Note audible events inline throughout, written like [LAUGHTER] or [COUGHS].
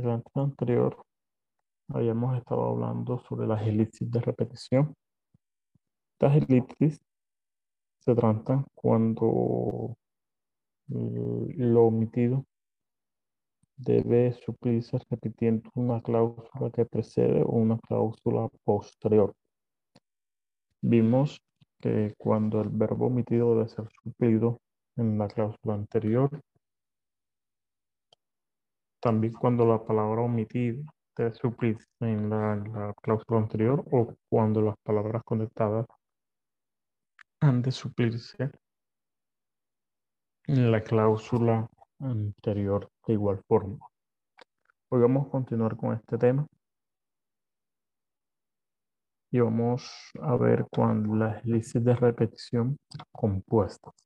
Clase anterior habíamos estado hablando sobre las elipsis de repetición. Estas elipsis se tratan cuando eh, lo omitido debe suplirse repitiendo una cláusula que precede o una cláusula posterior. Vimos que cuando el verbo omitido debe ser suplido en la cláusula anterior, también cuando la palabra omitida debe suplirse en la, cláusula anterior o cuando las palabras conectadas han de suplirse en la cláusula anterior de igual forma. Hoy vamos a continuar con este tema y vamos a ver cuando las listas de repetición compuestas.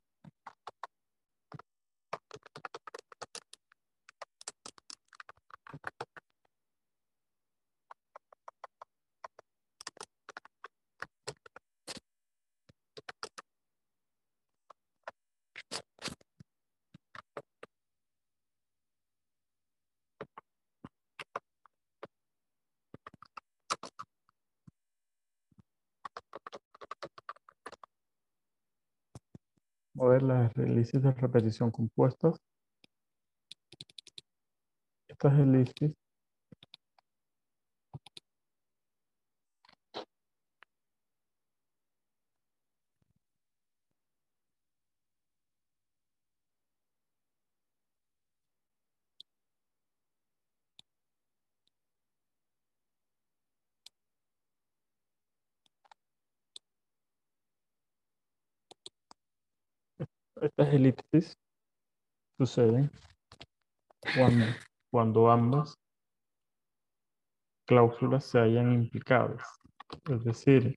las elipsis de repetición compuestas. Estas elipsis Elipsis suceden cuando, cuando ambas cláusulas se hayan implicadas. Es decir,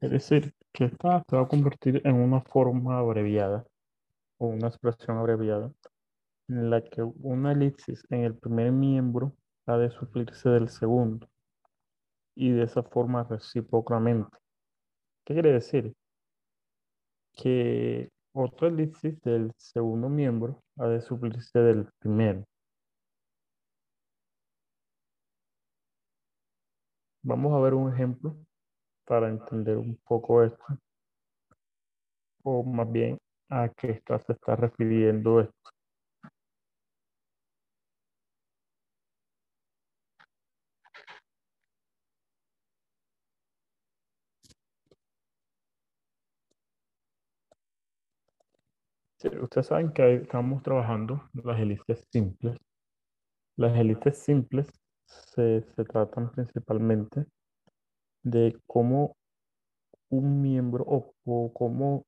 Es decir, que esta se va a convertir en una forma abreviada o una expresión abreviada en la que una elipsis en el primer miembro ha de suplirse del segundo y de esa forma recíprocamente. ¿Qué quiere decir? Que otra elipsis del segundo miembro ha de suplirse del primero. Vamos a ver un ejemplo para entender un poco esto, o más bien a qué está, se está refiriendo esto. ustedes saben que estamos trabajando las élites simples. Las élites simples se, se tratan principalmente de cómo un miembro o, cómo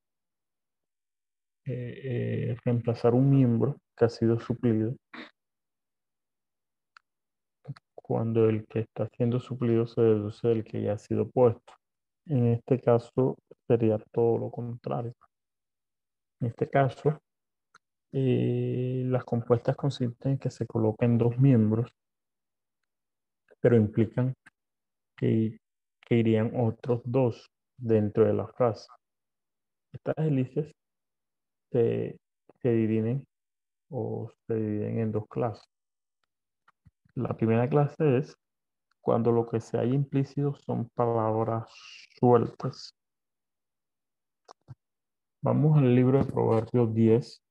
eh, eh, reemplazar un miembro que ha sido suplido cuando el que está siendo suplido se deduce del que ya ha sido puesto. En este caso sería todo lo contrario. En este caso, eh, las compuestas consisten en que se coloquen dos miembros, pero implican que, que irían otros dos dentro de la frase. Estas hélices se, se dividen o se dividen en dos clases. La primera clase es cuando lo que se hay implícito son palabras sueltas. Vamos al libro de Proverbios 10,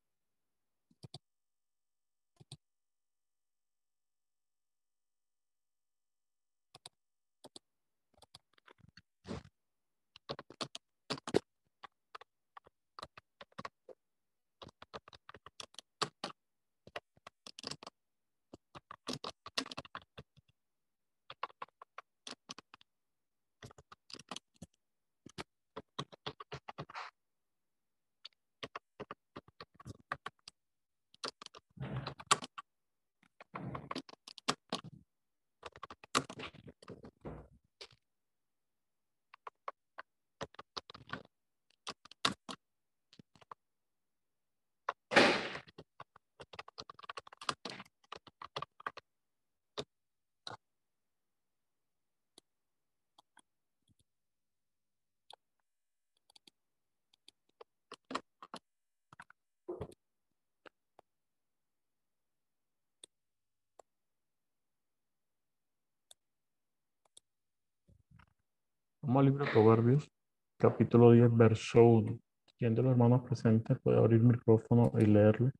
Proverbios, capítulo 10, verso 1. ¿Quién de los hermanos presentes puede abrir el micrófono y leerlo?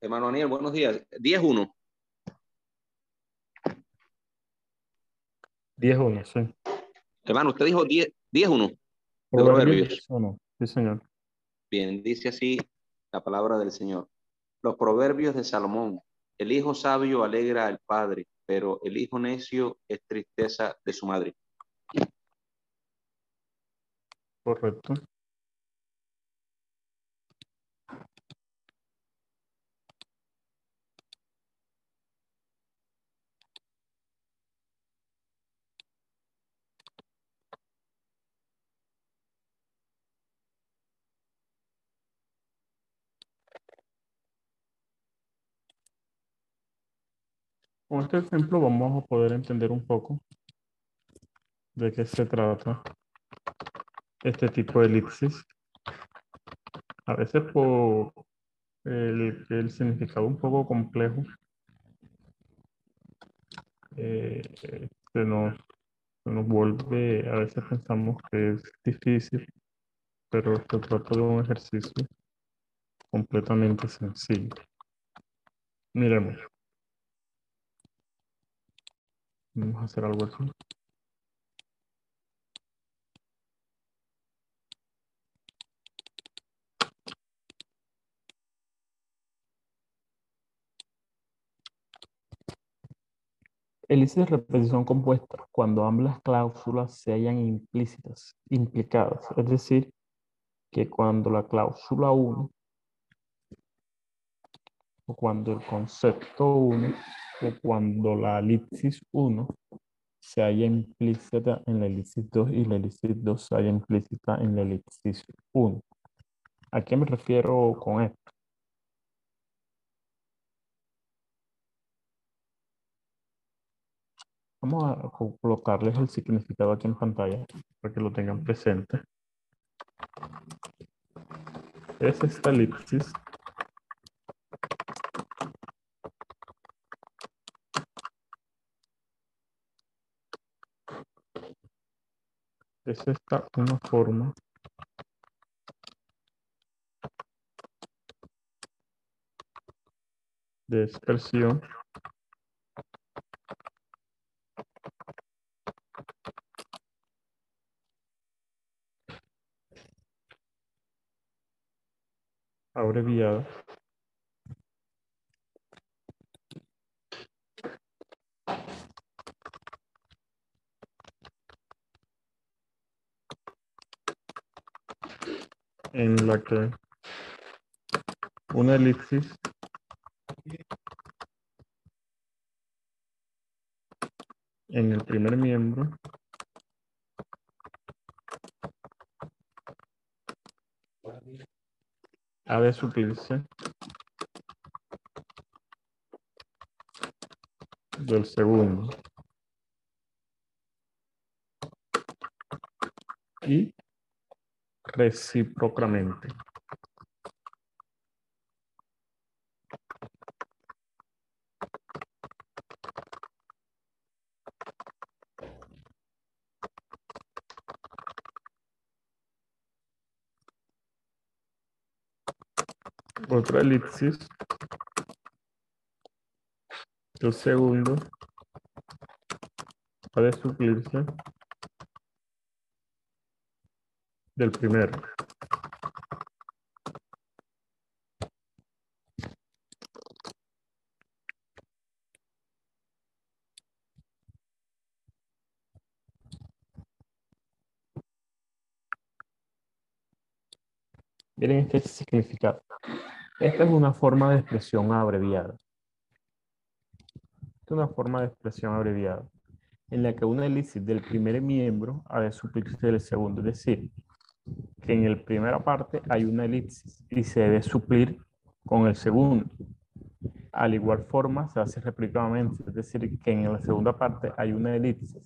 Hermano Daniel, buenos días. 10-1. 10-1, sí. Hermano, usted dijo 10-1. Proverbios Proverbios. 10-1, sí, señor. Bien, dice así la palabra del Señor. Los proverbios de Salomón. El hijo sabio alegra al padre, pero el hijo necio es tristeza de su madre. Correcto. Con este ejemplo vamos a poder entender un poco de qué se trata este tipo de elipsis. A veces por el, significado un poco complejo eh, se, nos, se nos vuelve, a veces pensamos que es difícil, pero se trata de un ejercicio completamente sencillo. Miremos. Vamos a hacer algo así. Elipsis de repetición compuesta cuando ambas cláusulas se hayan implícitas, implicadas. Es decir, que cuando la cláusula 1 o cuando el concepto 1 o cuando la elipsis 1 se haya implícita en la elipsis 2 y la elipsis 2 se haya implícita en la elipsis 1. ¿A qué me refiero con esto? Vamos a colocarles el significado aquí en pantalla para que lo tengan presente. Es esta elipsis es esta una forma. De expresión abreviada en la que una elipsis en el primer miembro ha de suplirse del segundo. Y recíprocamente. Otra elipsis. El segundo de suplirse del primero. Miren este significado. Esta es una forma de expresión abreviada. Esta es una forma de expresión abreviada en la que una elipsis del primer miembro ha de suplirse del segundo. Es decir, que en la primera parte hay una elipsis y se debe suplir con el segundo. Al igual forma se hace replicadamente, es decir, que en la segunda parte hay una elipsis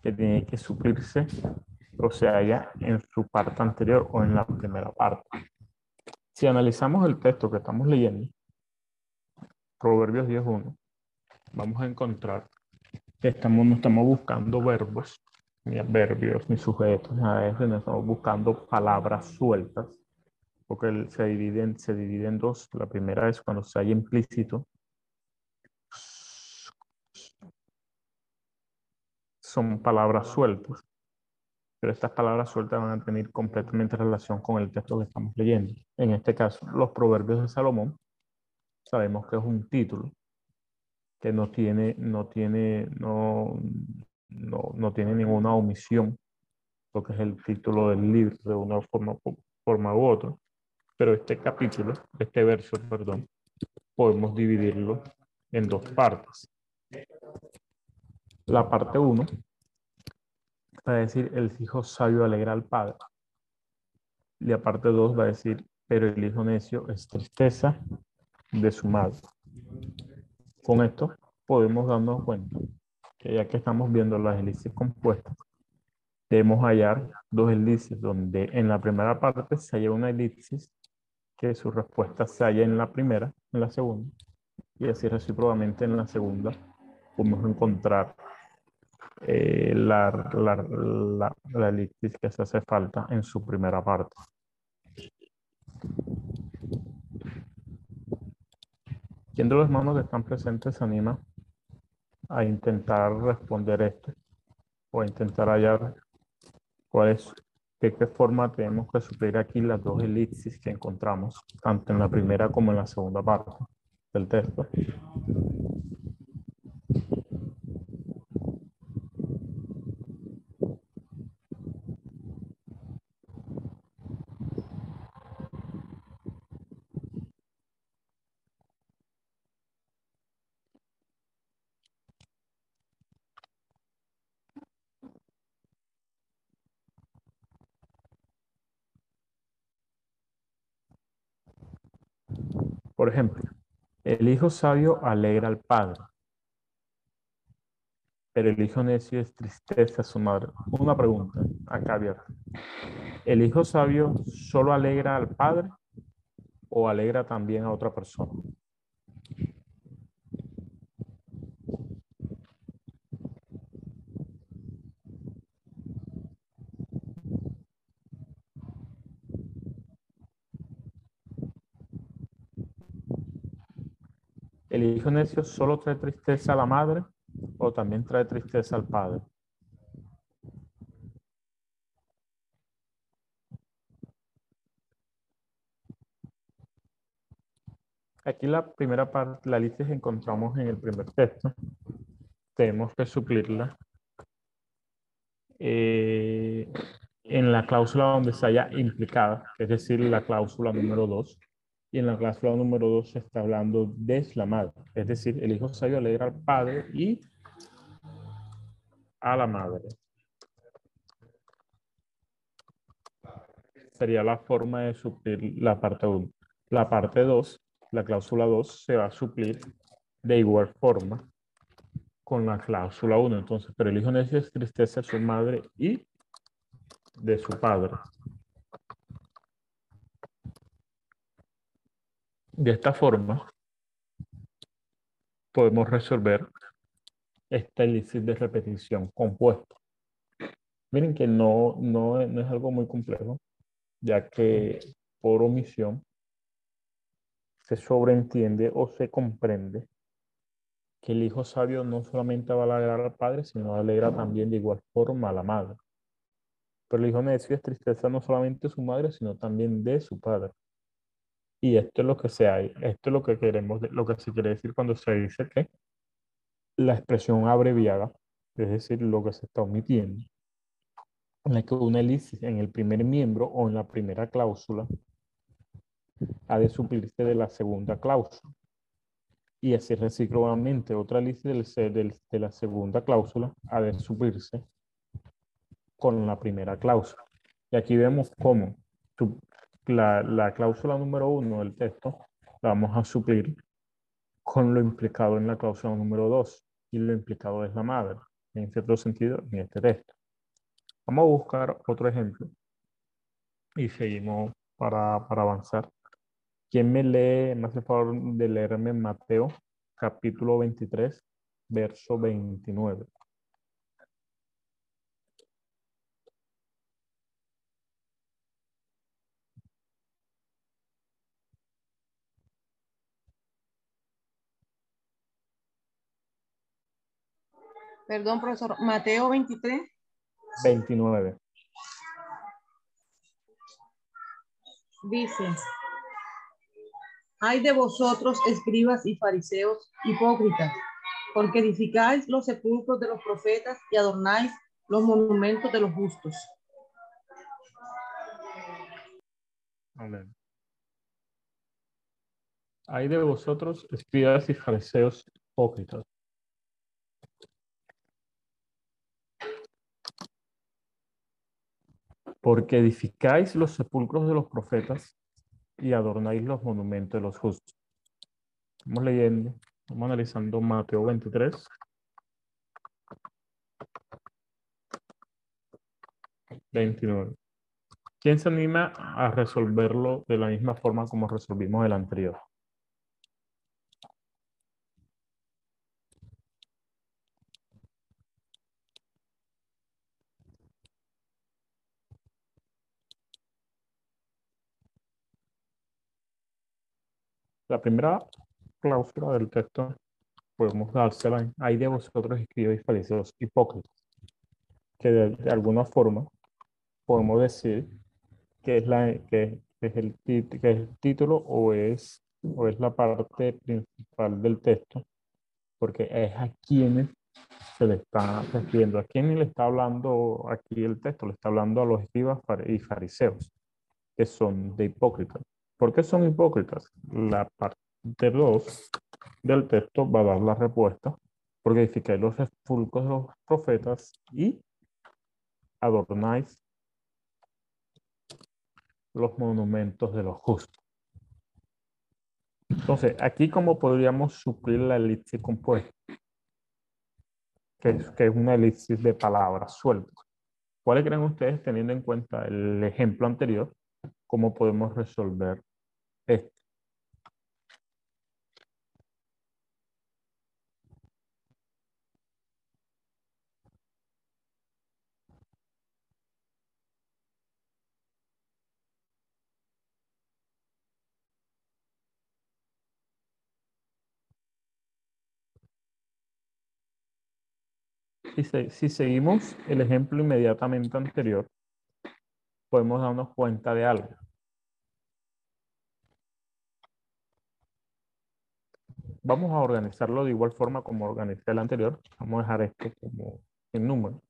que tiene que suplirse o sea ya en su parte anterior o en la primera parte. Si analizamos el texto que estamos leyendo, Proverbios 10.1, vamos a encontrar que estamos, no estamos buscando verbos, ni adverbios, ni sujetos, a veces no estamos buscando palabras sueltas, porque se divide, se divide dos. La primera es cuando se hay implícito, son palabras sueltas pero estas palabras sueltas van a tener completamente relación con el texto que estamos leyendo. En este caso, los proverbios de Salomón, sabemos que es un título que no tiene, no tiene, no, no, no tiene ninguna omisión, lo que es el título del libro de una forma, forma u otra. Pero este capítulo, este verso, perdón, podemos dividirlo en dos partes. La parte 1 va a decir, el hijo sabio alegra al padre. Y la parte 2 va a decir, pero el hijo necio es tristeza de su madre. Con esto podemos darnos cuenta que ya que estamos viendo las elipsis compuestas, debemos hallar dos elipsis donde en la primera parte se halla una elipsis que su respuesta se halla en la primera, en la segunda, y así recíprocamente en la segunda podemos encontrar eh, la, la, la, la elipsis que se hace falta en su primera parte. ¿Quién de los hermanos que están presentes se anima a intentar responder esto? O a intentar hallar cuál es, de qué forma tenemos que suplir aquí las dos elipsis que encontramos, tanto en la primera como en la segunda parte del texto. Por ejemplo, el hijo sabio alegra al padre, pero el hijo necio es tristeza a su madre. Una pregunta, acá abierta. ¿El hijo sabio solo alegra al padre o alegra también a otra persona? ¿El hijo necio solo trae tristeza a la madre o también trae tristeza al padre? Aquí la primera parte, la lista que encontramos en el primer texto, tenemos que suplirla eh, en la cláusula donde se haya implicada, es decir, la cláusula número 2. Y en la cláusula número 2 se está hablando de la madre, es decir, el hijo sabio alegra al padre y a la madre. Sería la forma de suplir la parte 1. La parte 2, la cláusula 2, se va a suplir de igual forma con la cláusula 1. Entonces, pero el hijo necio es tristeza de su madre y de su padre. De esta forma, podemos resolver esta elipsis de repetición compuesta. Miren que no, no, no es algo muy complejo, ya que por omisión se sobreentiende o se comprende que el hijo sabio no solamente va a alegrar al padre, sino alegra también de igual forma a la madre. Pero el hijo necio es tristeza no solamente de su madre, sino también de su padre. Y esto es lo que se hay, esto es lo que queremos, lo que se quiere decir cuando se dice que la expresión abreviada, es decir, lo que se está omitiendo, en la que una elipsis en el primer miembro o en la primera cláusula ha de suplirse de la segunda cláusula. Y así recíclicamente, otra elipsis de la segunda cláusula ha de suplirse con la primera cláusula. Y aquí vemos cómo la, la cláusula número uno del texto la vamos a suplir con lo implicado en la cláusula número dos y lo implicado es la madre, en cierto sentido, en este texto. Vamos a buscar otro ejemplo y seguimos para, para avanzar. ¿Quién me lee, me hace favor de leerme Mateo capítulo 23, verso 29? Perdón, profesor. Mateo 23. 29. Dice, hay de vosotros, escribas y fariseos, hipócritas, porque edificáis los sepulcros de los profetas y adornáis los monumentos de los justos. Amén. Hay de vosotros, escribas y fariseos, hipócritas, porque edificáis los sepulcros de los profetas y adornáis los monumentos de los justos. Vamos leyendo, vamos analizando Mateo 23. Veintinueve. ¿Quién se anima a resolverlo de la misma forma como resolvimos el anterior? La primera cláusula del texto podemos dársela. Hay de vosotros escribes fariseos hipócritas. Que de, alguna forma podemos decir que es, la, es el, que es el título o es, o es la parte principal del texto, porque es a quienes se le está refiriendo. ¿A quién le está hablando aquí el texto? Le está hablando a los escribas y fariseos, que son de hipócritas. ¿Por qué son hipócritas? La parte 2 del texto va a dar la respuesta, porque edificáis los sepulcros de los profetas y adornáis los monumentos de los justos. Entonces, aquí cómo podríamos suplir la elipsis compuesta, que es, que es una elipsis de palabras sueltas. ¿Cuáles creen ustedes, teniendo en cuenta el ejemplo anterior, cómo podemos resolver si seguimos el ejemplo inmediatamente anterior, podemos darnos cuenta de algo. Vamos a organizarlo de igual forma como organizé el anterior. Vamos a dejar esto como en número.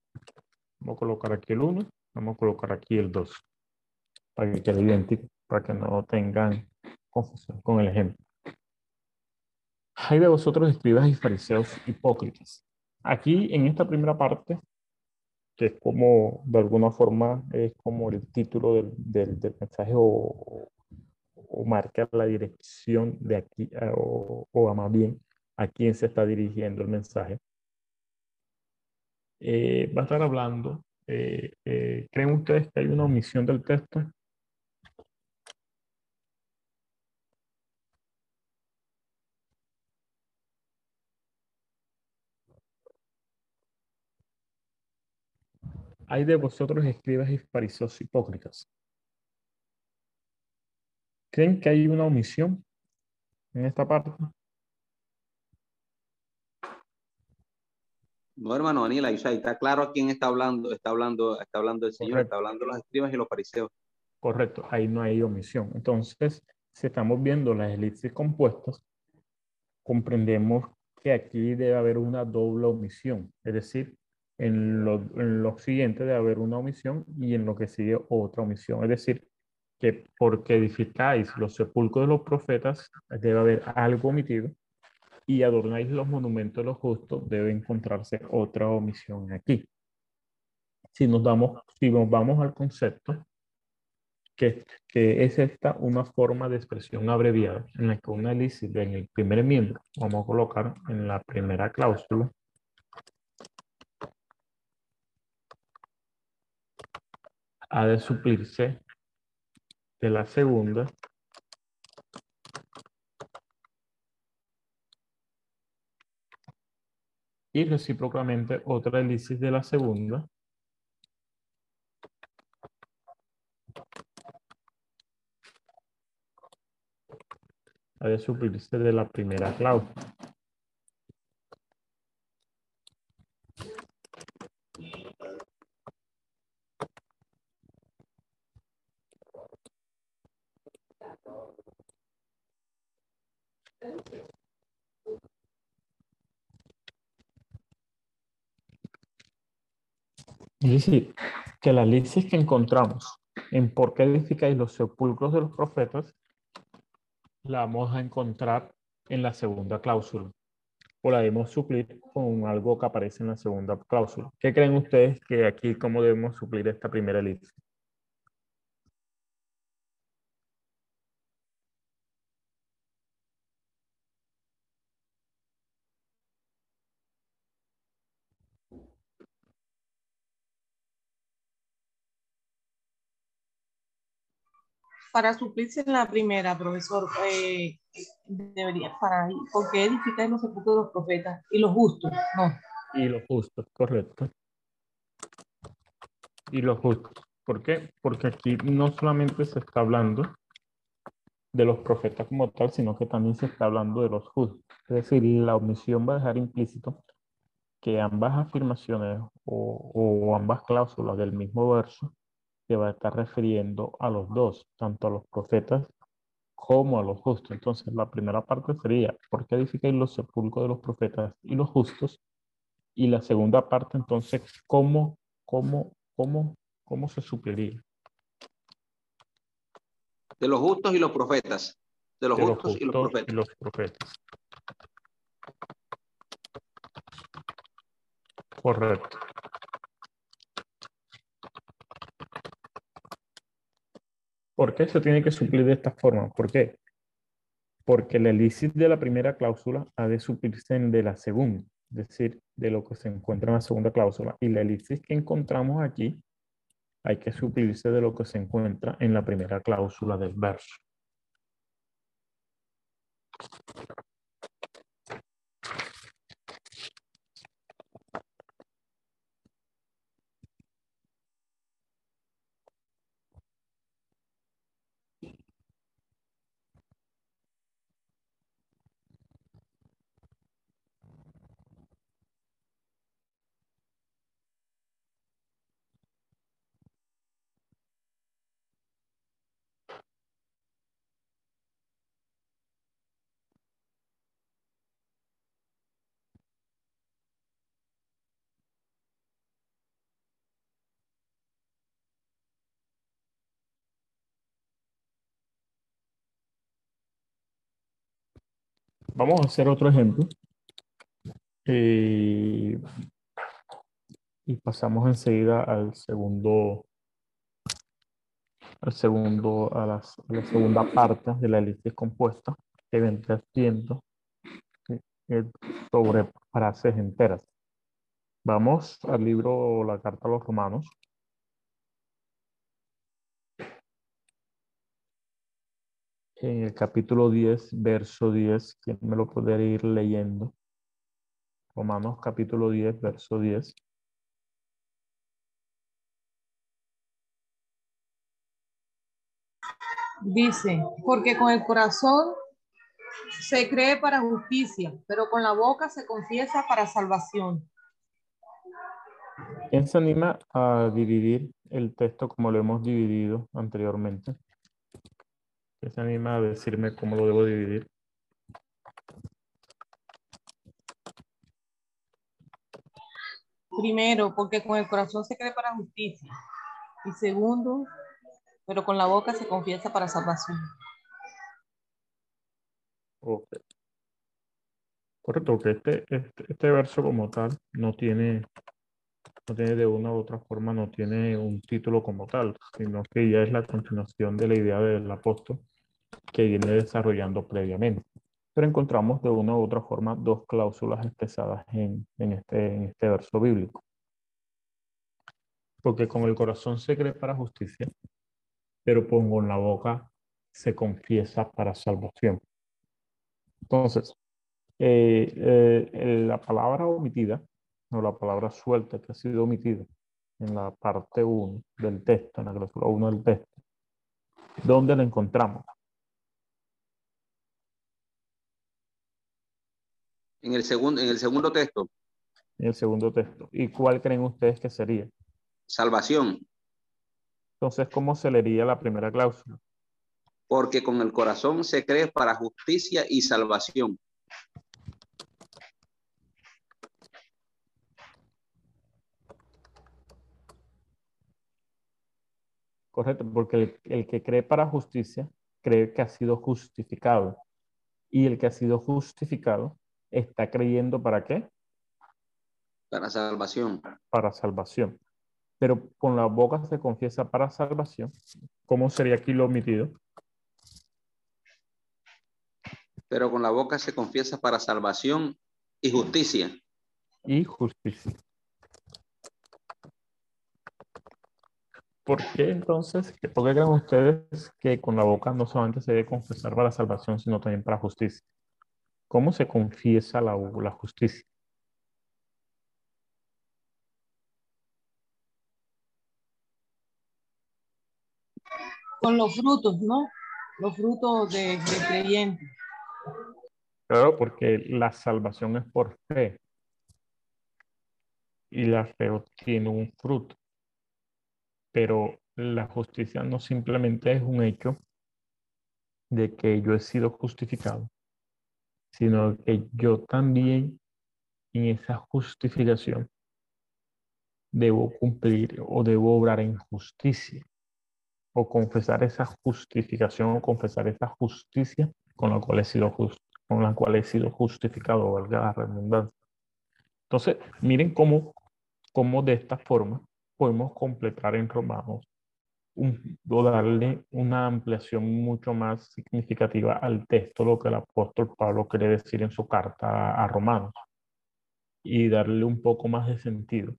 Vamos a colocar aquí el 1, vamos a colocar aquí el 2, para que quede idéntico, para que no tengan confusión con el ejemplo. Hay de vosotros escribas y fariseos hipócritas. Aquí en esta primera parte, que es como de alguna forma es como el título del, del, mensaje o, o, marca la dirección de aquí, o, o más bien a quién se está dirigiendo el mensaje. Eh, va a estar hablando. Eh, eh, ¿Creen ustedes que hay una omisión del texto? Hay de vosotros escribas y fariseos hipócritas. ¿Creen que hay una omisión en esta parte? No, hermano Daniel, está claro a quién está hablando, está hablando, está hablando el Señor, está hablando los escribas y los fariseos. Correcto, ahí no hay omisión. Entonces, si estamos viendo las elipsis compuestas, comprendemos que aquí debe haber una doble omisión, es decir, en lo, en lo siguiente debe haber una omisión y en lo que sigue otra omisión, es decir, que porque edificáis los sepulcros de los profetas, debe haber algo omitido y adornáis los monumentos de los justos, debe encontrarse otra omisión aquí. Si nos, damos, si nos vamos al concepto, que, que es esta una forma de expresión abreviada, en la que una lícita en el primer miembro, vamos a colocar en la primera cláusula, ha de suplirse de la segunda y recíprocamente otra elipsis de la segunda. Ha de suplirse de la primera cláusula. Decir, que la lisis que encontramos en por qué edificáis los sepulcros de los profetas, la vamos a encontrar en la segunda cláusula. O la debemos suplir con algo que aparece en la segunda cláusula. ¿Qué creen ustedes que aquí cómo debemos suplir esta primera elipsis? Para suplirse en la primera, profesor, eh, debería, para, ¿por qué edificar los sepulcros de los profetas y los justos? No. Y los justos, correcto. Y los justos. ¿Por qué? Porque aquí no solamente se está hablando de los profetas como tal, sino que también se está hablando de los justos. Es decir, la omisión va a dejar implícito que ambas afirmaciones o ambas cláusulas del mismo verso se va a estar refiriendo a los dos, tanto a los profetas como a los justos. Entonces, la primera parte sería, ¿por qué edificáis los sepulcros de los profetas y los justos? Y la segunda parte, entonces, ¿cómo, cómo, cómo, cómo se supliría? De los justos y los profetas. De los, justos, y los profetas. Y los profetas. Correcto. ¿Por qué se tiene que suplir de esta forma? ¿Por qué? Porque la elipsis de la primera cláusula ha de suplirse de la segunda, es decir, de lo que se encuentra en la segunda cláusula. Y la elipsis que encontramos aquí hay que suplirse de lo que se encuentra en la primera cláusula del verso. Vamos a hacer otro ejemplo. Eh, y pasamos enseguida al segundo, al segundo, a, las- a la segunda parte de la elipsis compuesta que vendrá siendo eh, sobre frases enteras. Vamos al libro, la carta a los romanos. En el capítulo 10, verso 10, ¿quién me lo puede ir leyendo? Romanos capítulo 10, verso 10. Dice, porque con el corazón se cree para justicia, pero con la boca se confiesa para salvación. ¿Quién se anima a dividir el texto como lo hemos dividido anteriormente? ¿Quién se anima a decirme cómo lo debo dividir? Primero, porque con el corazón se cree para justicia. Y segundo, pero con la boca se confiesa para salvación. Ok. Correcto, que este, este, este verso como tal no tiene, tiene de una u otra forma, no tiene un título como tal, sino que ya es la continuación de la idea del apóstol que viene desarrollando previamente. Pero encontramos de una u otra forma dos cláusulas expresadas en, en este, en este verso bíblico. Porque con el corazón se cree para justicia, pero con la boca se confiesa para salvación. Entonces, eh, eh, la palabra omitida, o la palabra suelta que ha sido omitida en la parte 1 del texto, en la cláusula 1 del texto, ¿dónde la encontramos? En el segundo, en el segundo texto, En el segundo texto. ¿Y cuál creen ustedes que sería? salvación, Entonces, ¿cómo se leería la primera cláusula? porque con el corazón se cree para justicia y salvación. Correcto, porque el, el que cree para justicia cree que ha sido justificado. Y el que ha sido justificado está creyendo para qué? Para salvación. Para salvación. Pero con la boca se confiesa para salvación. ¿Cómo sería aquí lo omitido? Pero con la boca se confiesa para salvación y justicia. Y justicia. ¿Por qué entonces? ¿Por qué creen ustedes que con la boca no solamente se debe confesar para salvación, sino también para justicia? ¿Cómo se confiesa la, la justicia? Con los frutos, ¿no? Los frutos de, de creyente. Claro, porque la salvación es por fe. Y la fe obtiene un fruto. Pero la justicia no simplemente es un hecho de que yo he sido justificado, sino que yo también en esa justificación debo cumplir o debo obrar en justicia o confesar esa justificación o confesar esa justicia con la cual he sido con la cual he sido justificado, valga la redundancia. Entonces, miren cómo, cómo de esta forma podemos completar en Romanos un, o darle una ampliación mucho más significativa al texto, lo que el apóstol Pablo quiere decir en su carta a Romanos, y darle un poco más de sentido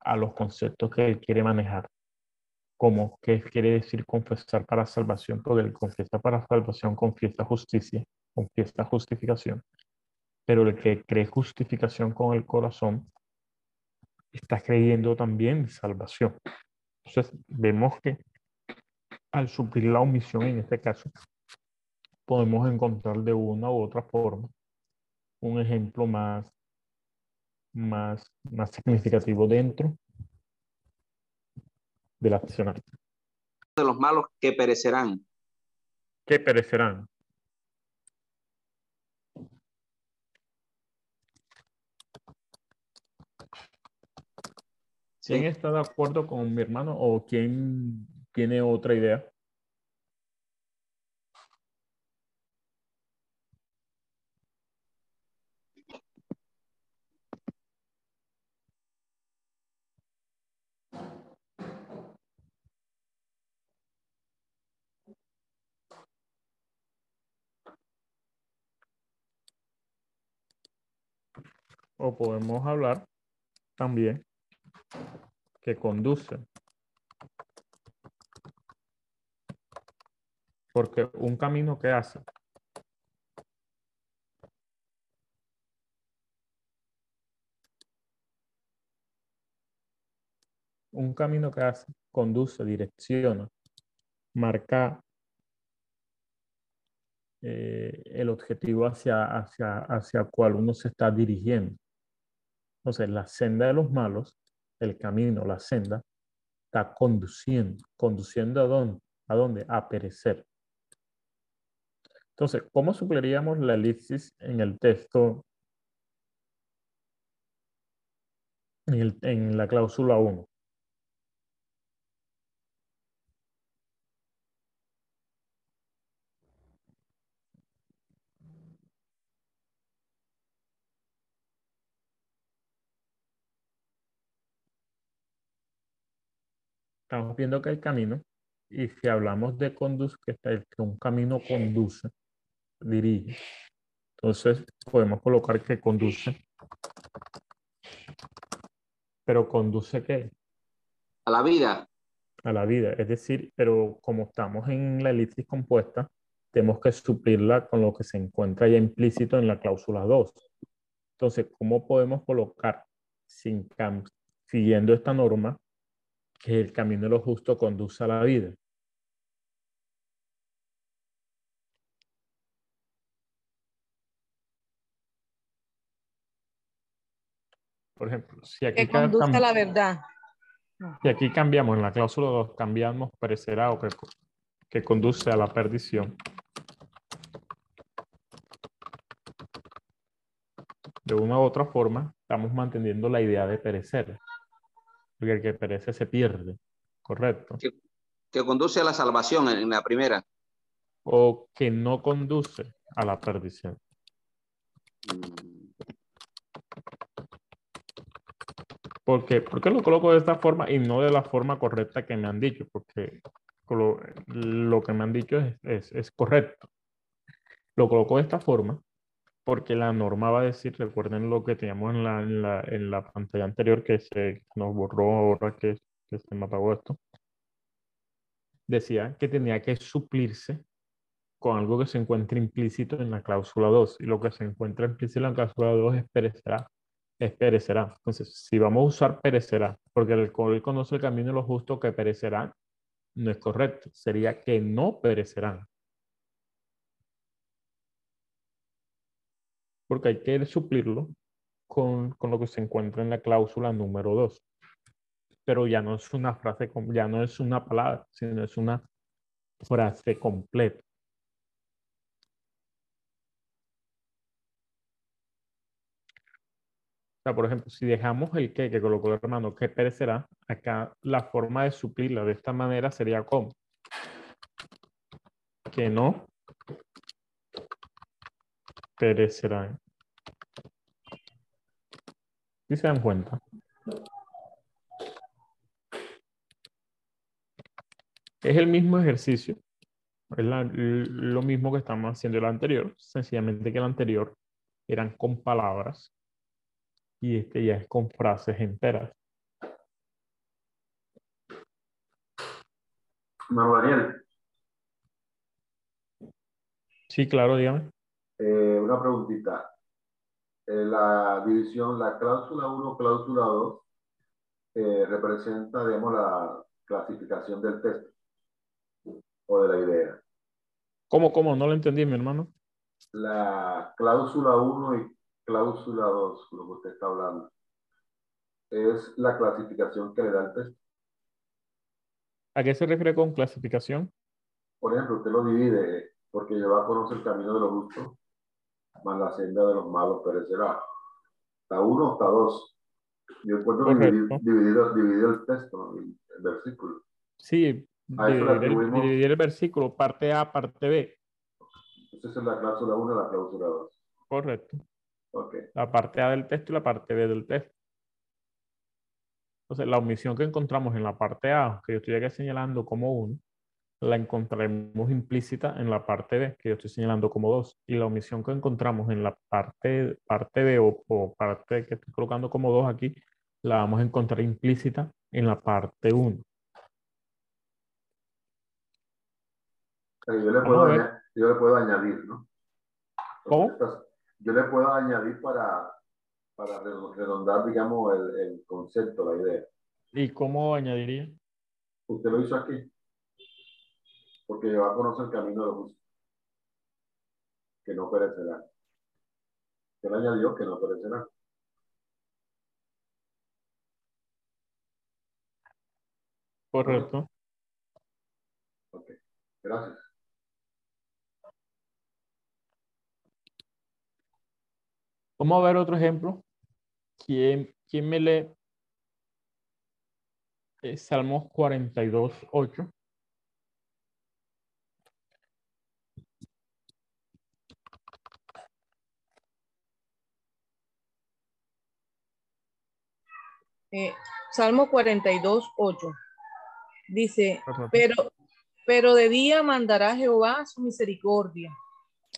a los conceptos que él quiere manejar, como que quiere decir confesar para salvación, porque el confiesa para salvación confiesa justicia, confiesa justificación, pero el que cree justificación con el corazón está creyendo también salvación. Entonces, vemos que al suplir la omisión en este caso, podemos encontrar de una u otra forma un ejemplo más, más, más significativo dentro del accionar. De los malos que perecerán. Que perecerán. ¿Quién está de acuerdo con mi hermano o quién tiene otra idea? o podemos hablar también que conduce. Porque un camino que hace un camino que hace, conduce, direcciona, marca eh, el objetivo hacia, hacia, hacia cual uno se está dirigiendo. Entonces, la senda de los malos, el camino, la senda, está conduciendo. ¿Conduciendo a dónde? ¿A dónde? A perecer. Entonces, ¿cómo supleríamos la elipsis en el texto, en, en la cláusula 1? Estamos viendo que hay camino y si hablamos de conduce, que, está, que un camino conduce, dirige, entonces podemos colocar que conduce. Pero conduce qué? A la vida. A la vida, es decir, pero como estamos en la elipsis compuesta, tenemos que suplirla con lo que se encuentra ya implícito en la cláusula 2. Entonces, ¿cómo podemos colocar, sin siguiendo esta norma, que el camino de lo justo conduce a la vida. Por ejemplo, si aquí, que conduce a la verdad. Si aquí cambiamos en la cláusula 2, cambiamos parecerá o que, que conduce a la perdición. De una u otra forma, estamos manteniendo la idea de perecer porque el que perece se pierde, ¿correcto? Que, conduce a la salvación en, la primera. O que no conduce a la perdición. ¿Por qué? ¿Por qué lo coloco de esta forma y no de la forma correcta que me han dicho? Porque lo, lo que me han dicho es, es, es correcto. Lo coloco de esta forma porque la norma va a decir, recuerden lo que teníamos en la, en la, en la pantalla anterior que se nos borró ahora que, se me apagó esto, decía que tenía que suplirse con algo que se encuentra implícito en la cláusula 2 y lo que se encuentra implícito en la cláusula 2 es perecerá. Perecerá. Entonces, si vamos a usar perecerá, porque el él conoce el camino de lo justo que perecerá, no es correcto. Sería que no perecerán. Porque hay que suplirlo con, con, lo que se encuentra en la cláusula número 2. Pero ya no es una frase, ya no es una palabra, sino es una frase completa. O sea, por ejemplo, si dejamos el que que colocó el hermano que perecerá, acá la forma de suplirla de esta manera sería como que no perecerán. ¿Sí se dan cuenta? Es el mismo ejercicio. Es lo mismo que estamos haciendo el anterior. Sencillamente que el anterior eran con palabras y este ya es con frases enteras. Daniel. Sí, claro, dígame. Eh, una preguntita. Eh, la división, la cláusula 1, cláusula 2, eh, representa, digamos, la clasificación del texto o de la idea. ¿Cómo, cómo? No lo entendí, mi hermano. La cláusula 1 y cláusula 2, lo que usted está hablando, es la clasificación que le da el texto. ¿A qué se refiere con clasificación? Por ejemplo, usted lo divide porque lleva a conocer el camino de los justos más la senda de los malos perecerá. Está uno, está dos. Yo encuentro dividir, dividir, el texto, el, versículo. Sí, dividir el, versículo, parte A, parte B. Entonces es la cláusula 1 y la cláusula 2. Correcto. Okay. La parte A del texto y la parte B del texto. Entonces, la omisión que encontramos en la parte A, que yo estoy aquí señalando como uno, la encontraremos implícita en la parte B, que yo estoy señalando como 2, y la omisión que encontramos en la parte, parte B o, o parte que estoy colocando como 2 aquí, la vamos a encontrar implícita en la parte 1. Yo le, puedo añadir, yo le puedo añadir, ¿no? ¿Cómo? Yo le puedo añadir para, para redondar, digamos, el, el concepto, la idea. ¿Y cómo añadiría? Usted lo hizo aquí. Porque va a conocer el camino de los justos. Que no perecerá. Le añadió que no perecerá. Correcto. Ok, gracias. Vamos a ver otro ejemplo. ¿Quién, quién me lee eh, Salmos 42, 8? Eh, Salmo 42, 8. Dice, pero, pero de día mandará Jehová su misericordia,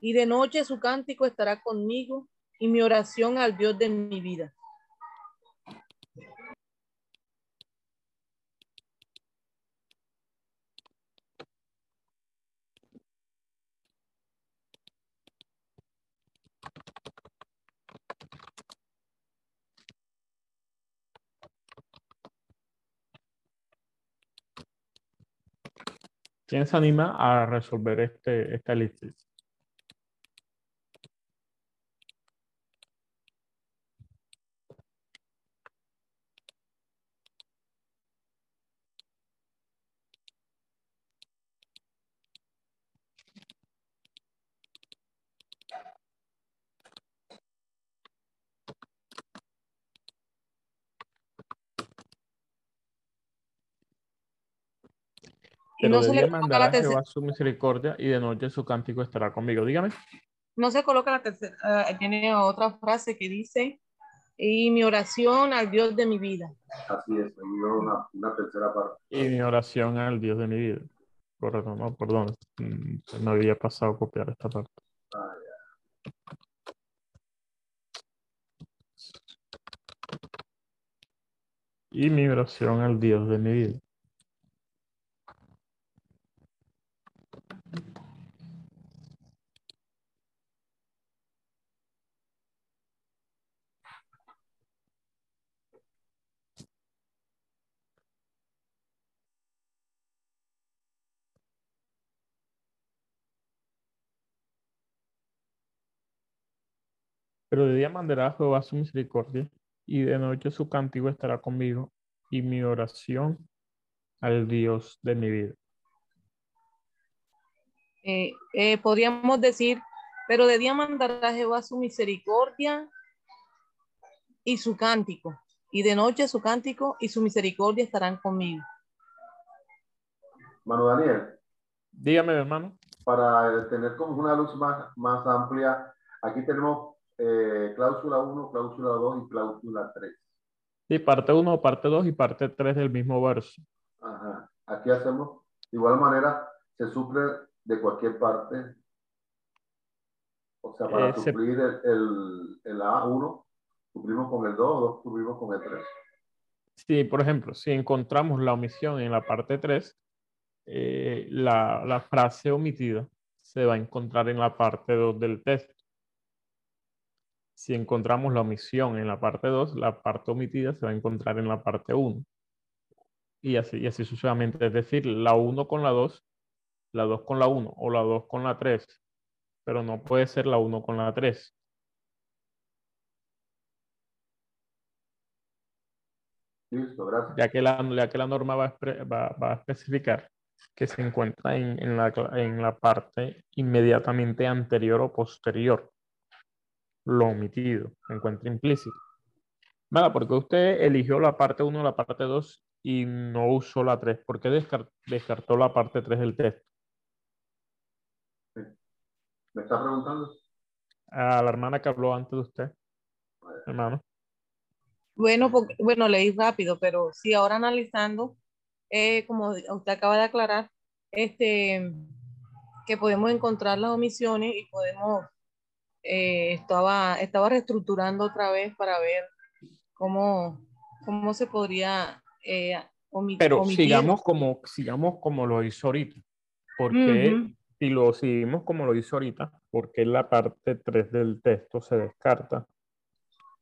y de noche su cántico estará conmigo, y mi oración al Dios de mi vida. ¿Quién se anima a resolver este, esta lista? Pero no de se día coloca mandará la tercera- Jehová su misericordia y de noche su cántico estará conmigo. Dígame. No se coloca la tercera, eh, tiene otra frase que dice, y mi oración al Dios de mi vida. Así es, una, una tercera parte. Y mi oración al Dios de mi vida. Correcto, no, perdón. Mm, Me había pasado a copiar esta parte. Ah, Y mi oración al Dios de mi vida. Pero de día mandará Jehová su misericordia y de noche su cántico estará conmigo y mi oración al Dios de mi vida. Eh, eh, podríamos decir, pero de día mandará Jehová su misericordia y su cántico, y de noche su cántico y su misericordia estarán conmigo. Mano Daniel, Dígame, hermano. para tener como una luz más, más amplia, aquí tenemos eh, cláusula 1, cláusula 2 y cláusula 3. Sí, parte 1, parte 2 y parte 3 del mismo verso. Ajá. Aquí hacemos, de igual manera, se suple de cualquier parte. O sea, para Eh, se- suplir el, el, el A1, suplimos con el 2, 2 suplimos con el 3. Sí, por ejemplo, si encontramos la omisión en la parte 3, eh, la, la frase omitida se va a encontrar en la parte 2 del texto. Si encontramos la omisión en la parte 2, la parte omitida se va a encontrar en la parte 1. Y así, y así sucesivamente. Es decir, la 1 con la 2, la 2 con la 1 o la 2 con la 3, pero no puede ser la 1 con la 3. Listo, gracias. ya que la, ya que la norma va a, va- va a especificar que se encuentra en, en la, en la parte inmediatamente anterior o posterior. Lo omitido, se encuentra implícito. Vale, porque usted eligió la parte 1 la parte 2 y no usó la 3. ¿Por qué descar- descartó la parte 3 del texto? ¿Me está preguntando? A la hermana que habló antes de usted, hermano. Bueno, porque, bueno, leí rápido, pero sí, ahora analizando, eh, como usted acaba de aclarar, este, que podemos encontrar las omisiones y podemos, eh, estaba, estaba reestructurando otra vez para ver cómo, cómo se podría eh, omitir. Pero sigamos como, sigamos como lo hizo ahorita, porque si lo seguimos como lo hizo ahorita, porque la parte 3 del texto se descarta.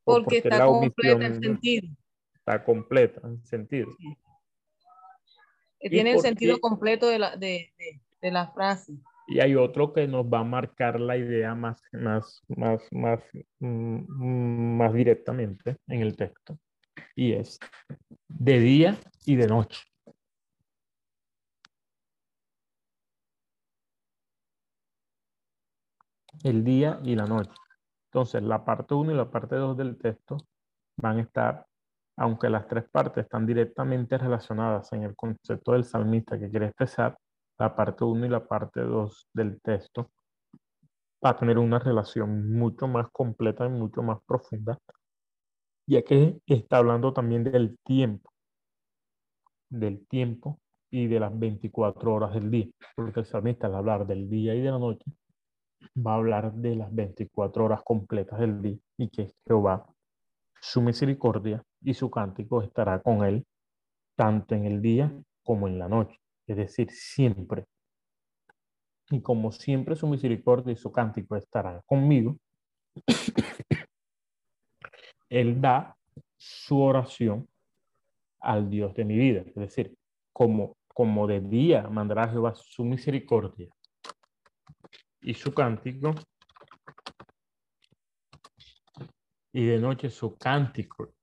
Porque, está completa en sentido. Está completa en sentido. Tiene el sentido completo de la, de, de, la frase. Y hay otro que nos va a marcar la idea más, más, más, más, mm, más directamente en el texto. Y es de día y de noche. El día y la noche. Entonces, la parte 1 y la parte 2 del texto van a estar aunque las tres partes están directamente relacionadas en el concepto del salmista que quiere expresar, la parte 1 y la parte 2 del texto va a tener una relación mucho más completa y mucho más profunda, ya que está hablando también del tiempo, del tiempo y de las 24 horas del día, porque el salmista al hablar del día y de la noche va a hablar de las 24 horas completas del día y que Jehová su misericordia y su cántico estará con él tanto en el día como en la noche, es decir, siempre. Y como siempre su misericordia y su cántico estarán conmigo, [COUGHS] él da su oración al Dios de mi vida, es decir, como, como de día mandará Jehová su misericordia y su cántico, y de noche su cántico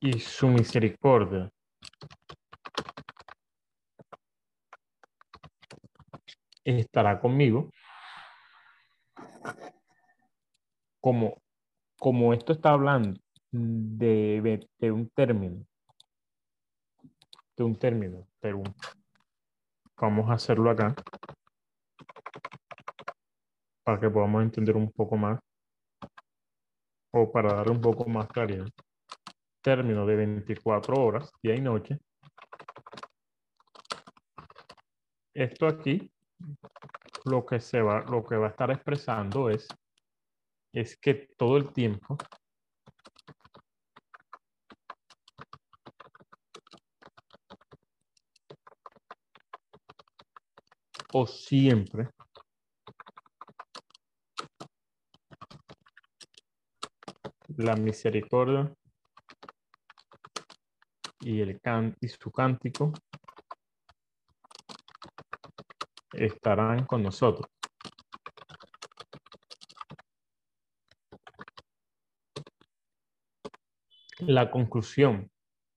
y su misericordia. Estará conmigo. Como, como esto está hablando de, de un término, de un término, pero vamos a hacerlo acá para que podamos entender un poco más o para dar un poco más claridad, término de 24 horas, día y noche. Esto aquí, lo que se va, lo que va a estar expresando es, es que todo el tiempo o siempre la misericordia y, el can y su cántico estarán con nosotros. La conclusión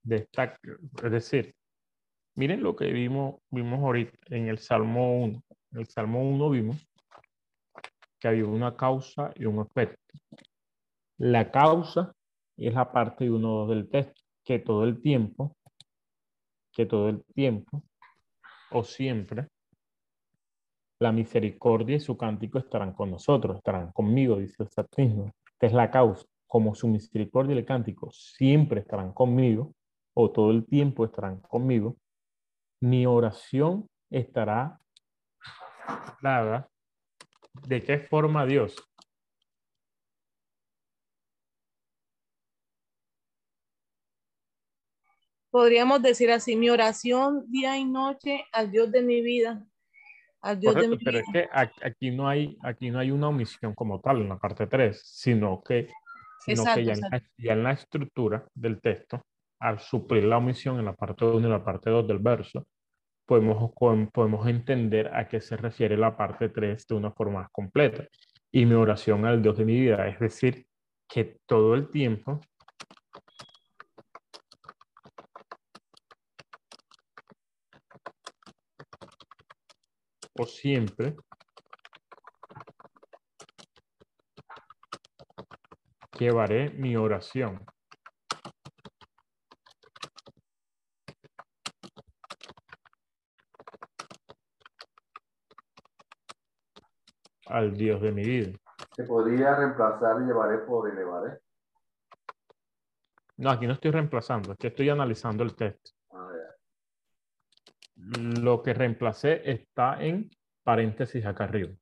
de esta, es decir, miren lo que vimos, vimos ahorita en el Salmo 1. En el Salmo 1 vimos que había una causa y un efecto. La causa es la parte 1 del texto, que todo el tiempo, que todo el tiempo, o siempre, la misericordia y su cántico estarán con nosotros, estarán conmigo, dice el Santísimo. Esta es la causa. Como su misericordia y el cántico siempre estarán conmigo, o todo el tiempo estarán conmigo, mi oración estará dada. ¿De qué forma Dios? podríamos decir así, mi oración día y noche al Dios de mi vida. Al Dios de mi pero es que aquí no, hay, aquí no hay una omisión como tal en la parte 3, sino que, sino que ya, En la, estructura del texto, al suplir la omisión en la parte 1 y la parte 2 del verso, podemos, podemos entender a qué se refiere la parte 3 de una forma más completa. Y mi oración al Dios de mi vida, es decir, que todo el tiempo o siempre llevaré mi oración. al Dios de mi vida. Se podría reemplazar llevaré por elevaré. No, aquí no estoy reemplazando, aquí estoy analizando el texto. Lo que reemplacé está en paréntesis acá arriba.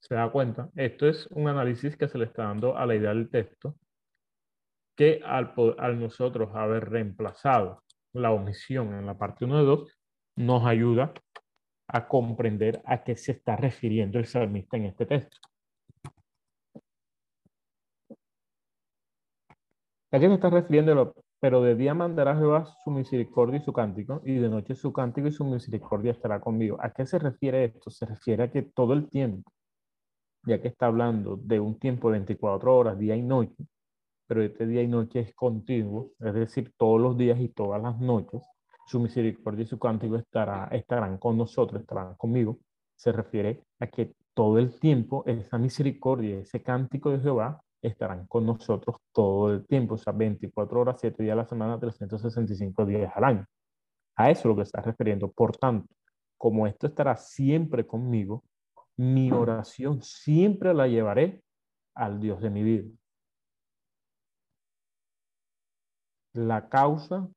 ¿Se da cuenta? Esto es un análisis que se le está dando a la idea del texto que al, al nosotros haber reemplazado la omisión en la parte 1 de 2, nos ayuda a comprender a qué se está refiriendo el salmista en este texto. ¿A qué se está refiriendo? Pero de día mandará Jehová su misericordia y su cántico, y de noche su cántico y su misericordia estará conmigo. ¿A qué se refiere esto? Se refiere a que todo el tiempo ya que está hablando de un tiempo de 24 horas, día y noche, pero este día y noche es continuo, es decir, todos los días y todas las noches, su misericordia y su cántico estará, estarán con nosotros, estarán conmigo. Se refiere a que todo el tiempo esa misericordia, ese cántico de Jehová estarán con nosotros todo el tiempo, o sea, 24 horas, 7 días a la semana, 365 días al año. A eso es lo que está refiriendo. Por tanto, como esto estará siempre conmigo, mi oración siempre la llevaré al Dios de mi vida. La causa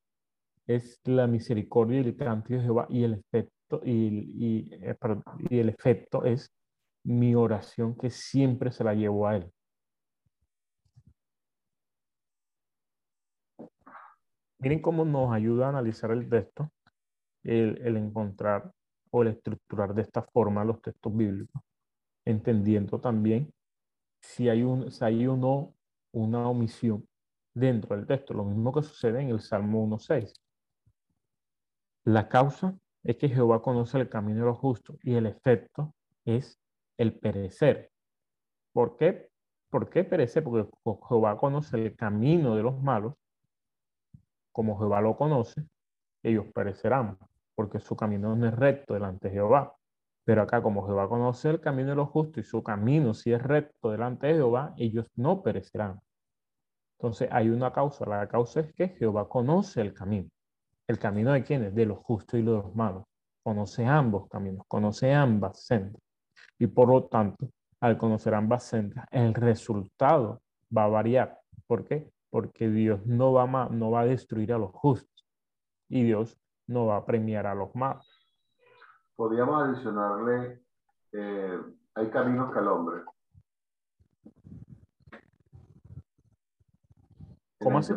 es la misericordia y el canto de Jehová y el efecto, y, eh, y el efecto es mi oración que siempre se la llevo a Él. Miren cómo nos ayuda a analizar el texto, el, encontrar o el estructurar de esta forma los textos bíblicos, entendiendo también si hay, un, si hay uno, una omisión dentro del texto, lo mismo que sucede en el Salmo 1.6. La causa es que Jehová conoce el camino de los justos y el efecto es el perecer. ¿Por qué? ¿Por qué perecer? Porque Jehová conoce el camino de los malos, como Jehová lo conoce, ellos perecerán porque su camino no es recto delante de Jehová. Pero acá, como Jehová conoce el camino de los justos y su camino si es recto delante de Jehová, ellos no perecerán. Entonces hay una causa. La causa es que Jehová conoce el camino. ¿El camino de quiénes? De los justos y los malos. Conoce ambos caminos, conoce ambas sendas. Y por lo tanto, al conocer ambas sendas, el resultado va a variar. ¿Por qué? Porque Dios no va, no va a destruir a los justos. Y Dios no va a premiar a los malos. Podríamos adicionarle, eh, hay caminos que al hombre. ¿Cómo así?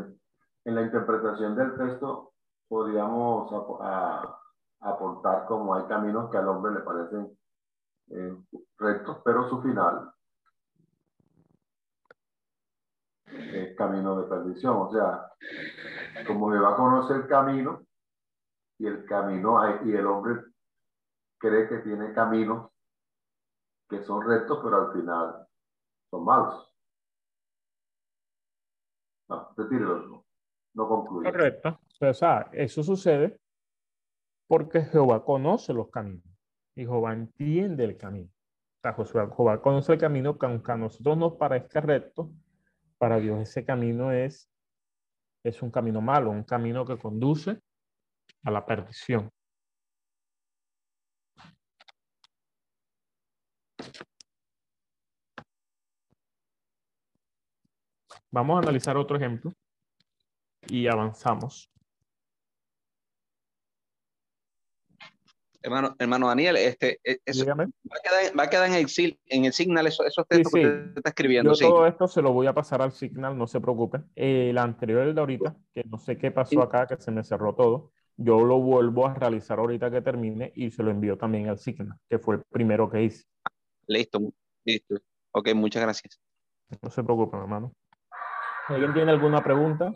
En la interpretación del texto podríamos aportar como hay caminos que al hombre le parecen eh, rectos, pero su final es camino de perdición. O sea, como a conocer el camino, y el camino, y el hombre cree que tiene caminos que son rectos, pero al final son malos. No, retírelo, no concluye. Correcto. o sea, eso sucede porque Jehová conoce los caminos y Jehová entiende el camino. O sea, Jehová conoce el camino que aunque a nosotros nos parezca recto, para Dios ese camino es, es un camino malo, un camino que conduce a la perdición. Vamos a analizar otro ejemplo y avanzamos. Hermano, hermano Daniel, este, e, va, a quedar, en, el, en el Signal esos, textos que usted está escribiendo. Yo todo esto se lo voy a pasar al Signal, no se preocupe. El anterior, el de ahorita, que no sé qué pasó acá, que se me cerró todo. Yo lo vuelvo a realizar ahorita que termine y se lo envío también al Signal, que fue el primero que hice. Listo, listo. Ok, muchas gracias. No se preocupen, hermano. ¿Alguien tiene alguna pregunta?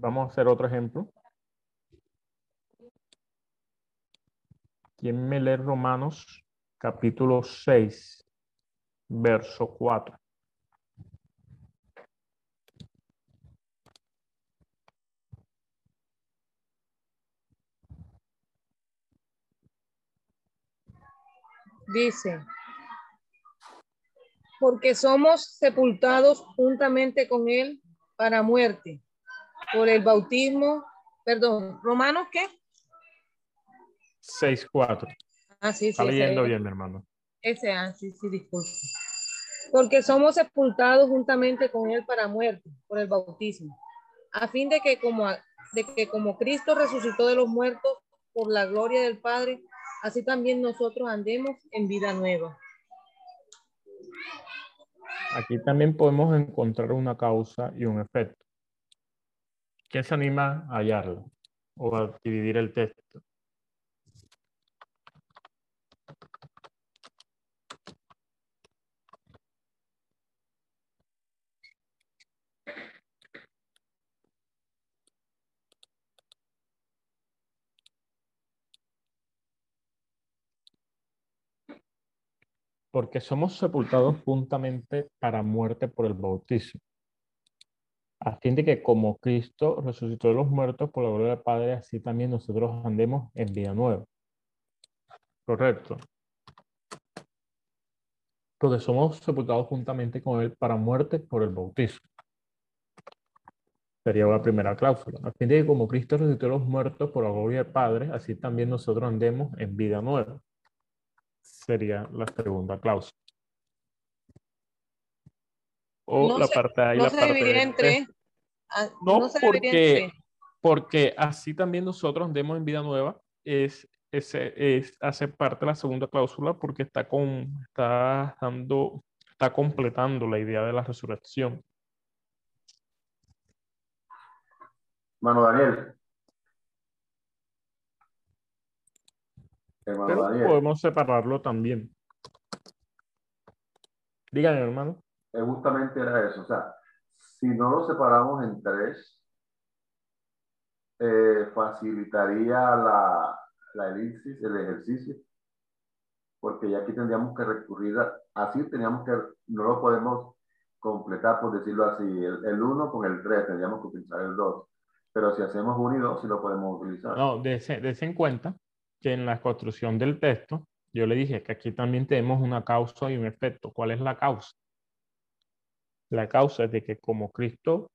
Vamos a hacer otro ejemplo. ¿Quién me lee Romanos capítulo 6, verso 4? Dice, porque somos sepultados juntamente con Él para muerte por el bautismo, perdón, Romanos qué? 6.4. Ah, sí, sí. Está leyendo bien, mi hermano. Ese, ah, sí, sí, disculpe. Porque somos sepultados juntamente con él para muerte, por el bautismo, a fin de que como, de que como Cristo resucitó de los muertos por la gloria del Padre, así también nosotros andemos en vida nueva. Aquí también podemos encontrar una causa y un efecto. ¿Quién se anima a hallarlo o a dividir el texto? porque somos sepultados juntamente para muerte por el bautismo, a fin de que como Cristo resucitó de los muertos por la gloria del Padre, así también nosotros andemos en vida nueva. Correcto. Porque somos sepultados juntamente con Él para muerte por el bautismo. Sería la primera cláusula. A fin de que como Cristo resucitó de los muertos por la gloria del Padre, así también nosotros andemos en vida nueva sería la segunda cláusula. O la parte A y la parte B. Ah, no, porque, porque así también nosotros andemos en vida nueva es, ese, es, hace parte de la segunda cláusula porque está, con, está, dando, está completando la idea de la resurrección. Mano Daniel, Pero podemos separarlo también. Díganme, hermano. Eh, justamente era eso. O sea, si no lo separamos en tres, eh, facilitaría la, la elipsis, el ejercicio, porque ya aquí tendríamos que recurrir a, así teníamos que, no lo podemos completar, por decirlo así, el 1 con el 3, tendríamos que utilizar el 2. Pero si hacemos 1 y 2, sí lo podemos utilizar. No, des en cuenta que en la construcción del texto, yo le dije que aquí también tenemos una causa y un efecto. ¿Cuál es la causa? La causa es de que como Cristo,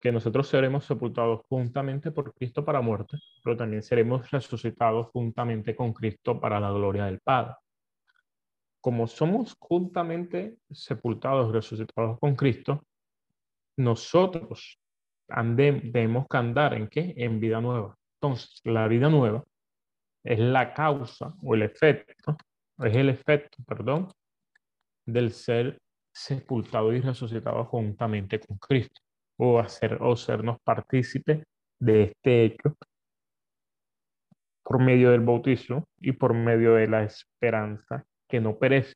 que nosotros seremos sepultados juntamente por Cristo para muerte, pero también seremos resucitados juntamente con Cristo para la gloria del Padre. Como somos juntamente sepultados, resucitados con Cristo, nosotros debemos que andar en qué? En vida nueva. Entonces, la vida nueva es la causa o el efecto, es el efecto, perdón, del ser sepultado y resucitado juntamente con Cristo, o hacer o sernos partícipes de este hecho por medio del bautismo y por medio de la esperanza que no perece.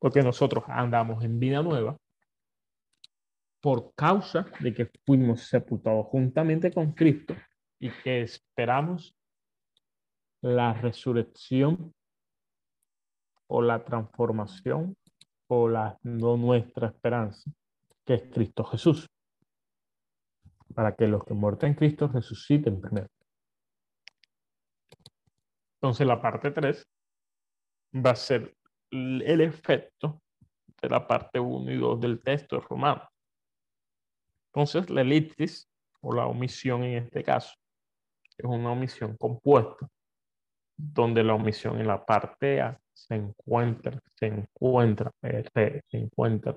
Porque nosotros andamos en vida nueva por causa de que fuimos sepultados juntamente con Cristo y que esperamos la resurrección o la transformación o la nuestra esperanza, que es Cristo Jesús, para que los que muerten en Cristo resuciten primero. Entonces la parte 3 va a ser el efecto de la parte 1 y 2 del texto romano. Entonces, la elipsis, o la omisión en este caso, es una omisión compuesta, donde la omisión en la parte A se encuentra, se encuentra, eh, se encuentra,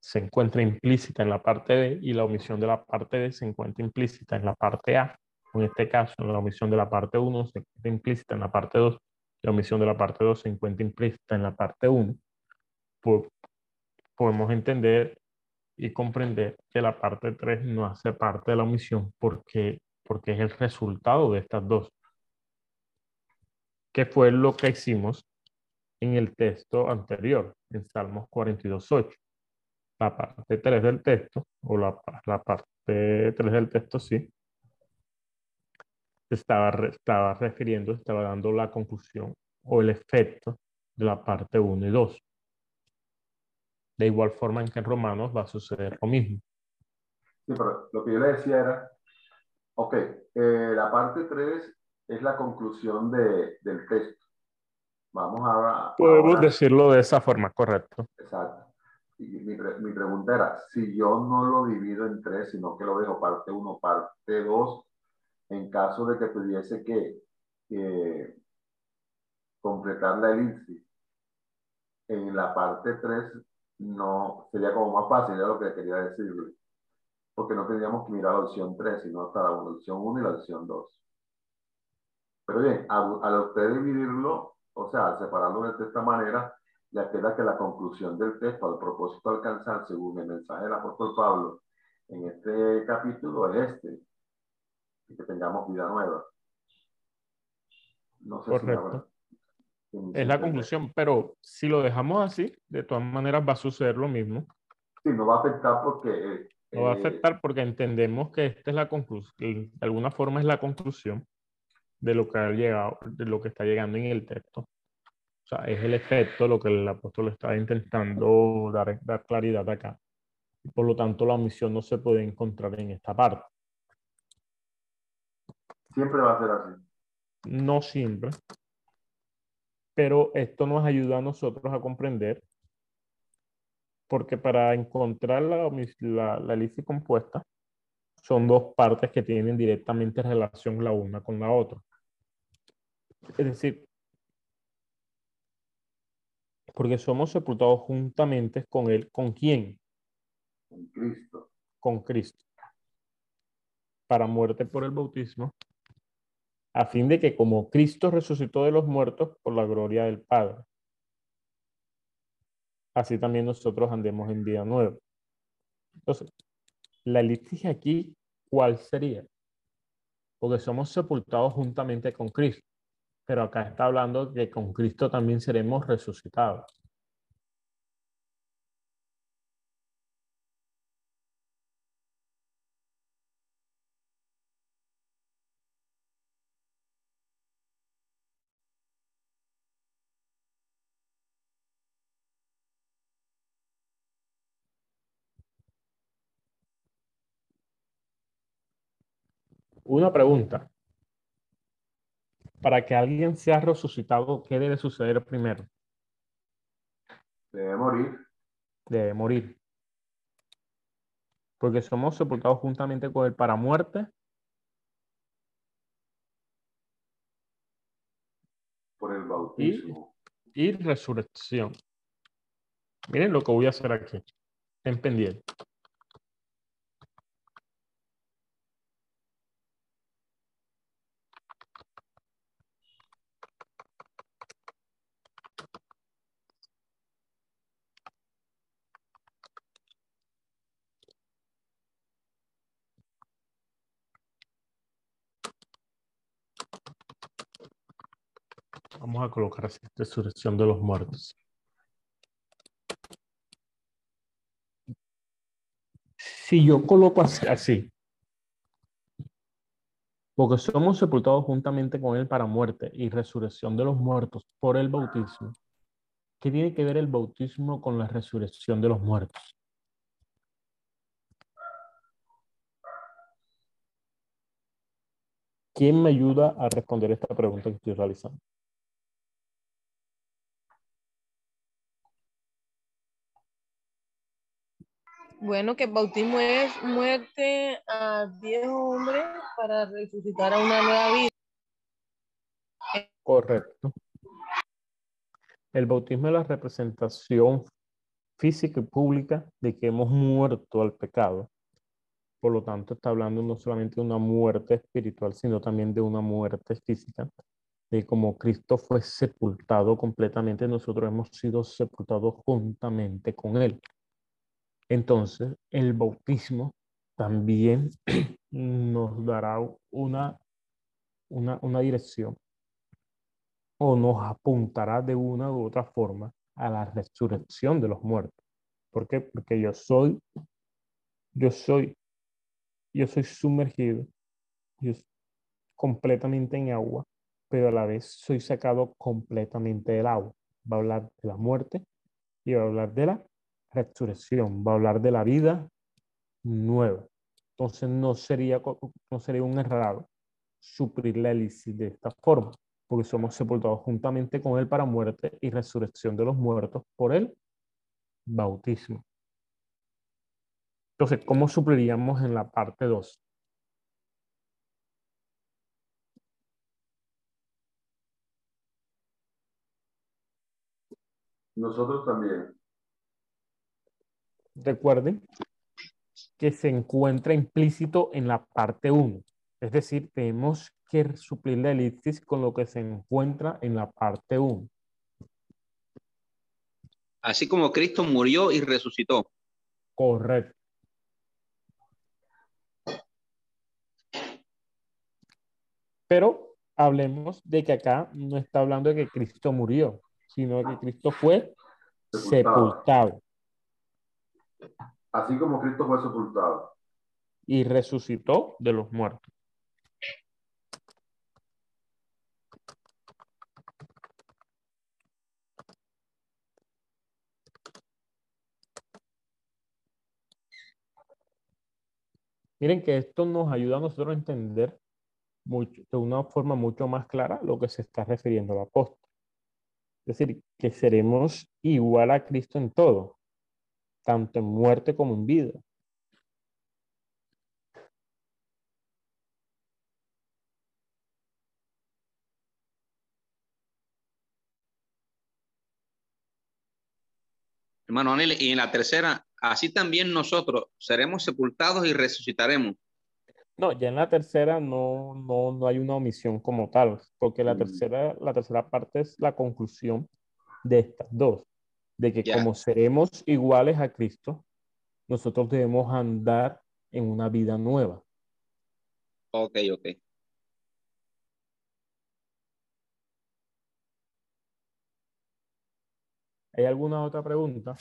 se encuentra implícita en la parte B y la omisión de la parte B se encuentra implícita en la parte A. En este caso, la omisión de la parte 1 se encuentra implícita en la parte 2 y la omisión de la parte 2 se encuentra implícita en la parte 1. Pues, podemos entender y comprender que la parte 3 no hace parte de la omisión porque, porque es el resultado de estas dos. Que fue lo que hicimos en el texto anterior, en Salmos 42.8. La parte 3 del texto, o la, la parte 3 del texto, sí, estaba, estaba refiriendo, estaba dando la conclusión o el efecto de la parte 1 y 2. De igual forma en que en Romanos va a suceder lo mismo. Sí, pero lo que yo le decía era, ok, eh, la parte 3 es la conclusión de, del texto. Vamos ahora. Podemos decirlo de esa forma, correcto. Exacto. Y mi, mi, pregunta era, si yo no lo divido en tres, sino que lo dejo parte 1, parte 2, en caso de que tuviese que completar la elipsis en la parte 3, no sería como más fácil, era lo que quería decirle. Porque no tendríamos que mirar la opción 3, sino hasta la opción 1 y la opción 2. Pero bien, al, usted dividirlo, o sea, separarlo de esta manera, ya queda que la conclusión del texto, al propósito de alcanzar, según el mensaje del apóstol Pablo en este capítulo, es este, que tengamos vida nueva. No sé Correcto. es la conclusión, pero si lo dejamos así, de todas maneras va a suceder lo mismo. Sí, no va a afectar porque... no va a eh, afectar porque entendemos que esta es la conclusión, de alguna forma es la conclusión de lo que ha llegado, de lo que está llegando en el texto. O sea, es el efecto lo que el apóstol está intentando dar, dar claridad acá. Por lo tanto, la omisión no se puede encontrar en esta parte. Siempre va a ser así. No siempre. Pero esto nos ayuda a nosotros a comprender, porque para encontrar la, la, la elipsis compuesta, son dos partes que tienen directamente relación la una con la otra. Es decir, porque somos sepultados juntamente con Él. ¿Con quién? Con Cristo. Con Cristo. Para muerte por el bautismo, a fin de que como Cristo resucitó de los muertos por la gloria del Padre, así también nosotros andemos en vida nueva. Entonces, la liturgia aquí, ¿cuál sería? Porque somos sepultados juntamente con Cristo pero acá está hablando que con Cristo también seremos resucitados. Una pregunta para que alguien sea resucitado, ¿qué debe suceder primero? Debe morir. Debe morir. Porque somos sepultados juntamente con él para muerte. Por el bautismo. Y, resurrección. Miren lo que voy a hacer aquí. En pendiente. Vamos a colocar así, resurrección de los muertos. Si yo coloco así, porque somos sepultados juntamente con Él para muerte y resurrección de los muertos por el bautismo, ¿qué tiene que ver el bautismo con la resurrección de los muertos? ¿Quién me ayuda a responder esta pregunta que estoy realizando? Bueno, que el bautismo es muerte a viejo hombre para resucitar a una nueva vida. Correcto. El bautismo es la representación física y pública de que hemos muerto al pecado. Por lo tanto, está hablando no solamente de una muerte espiritual, sino también de una muerte física. De como Cristo fue sepultado completamente, nosotros hemos sido sepultados juntamente con Él. Entonces, el bautismo también [CLEARS THROAT] nos dará una, una, dirección o nos apuntará de una u otra forma a la resurrección de los muertos. ¿Por qué? Porque yo soy, yo soy, yo soy sumergido, yo completamente en agua, pero a la vez soy sacado completamente del agua. Va a hablar de la muerte y va a hablar de la resurrección, va a hablar de la vida nueva. Entonces no sería, no sería un errado suplir la elipsis de esta forma, porque somos sepultados juntamente con Él para muerte y resurrección de los muertos por el bautismo. Entonces, ¿cómo supliríamos en la parte 2? Nosotros también. Recuerden que se encuentra implícito en la parte 1. Es decir, tenemos que suplir la elipsis con lo que se encuentra en la parte 1. Así como Cristo murió y resucitó. Correcto. Pero hablemos de que acá no está hablando de que Cristo murió, sino que Cristo fue sepultado. Así como Cristo fue sepultado. Y resucitó de los muertos. Miren que esto nos ayuda a nosotros a entender mucho, de una forma mucho más clara lo que se está refiriendo el apóstol. Es decir, que seremos igual a Cristo en todo, tanto en muerte como en vida. Hermano Anel, y en la tercera, así también nosotros seremos sepultados y resucitaremos. No, ya en la tercera no, no, no hay una omisión como tal, porque la, tercera, la tercera parte es la conclusión de estas dos, de que como seremos iguales a Cristo, nosotros debemos andar en una vida nueva. Ok, ok. ¿Hay alguna otra pregunta?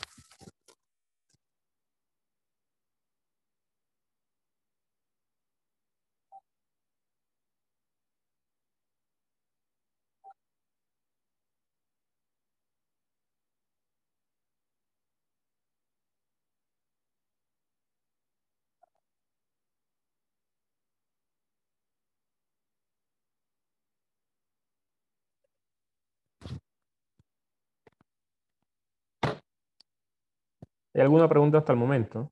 ¿Hay alguna pregunta hasta el momento?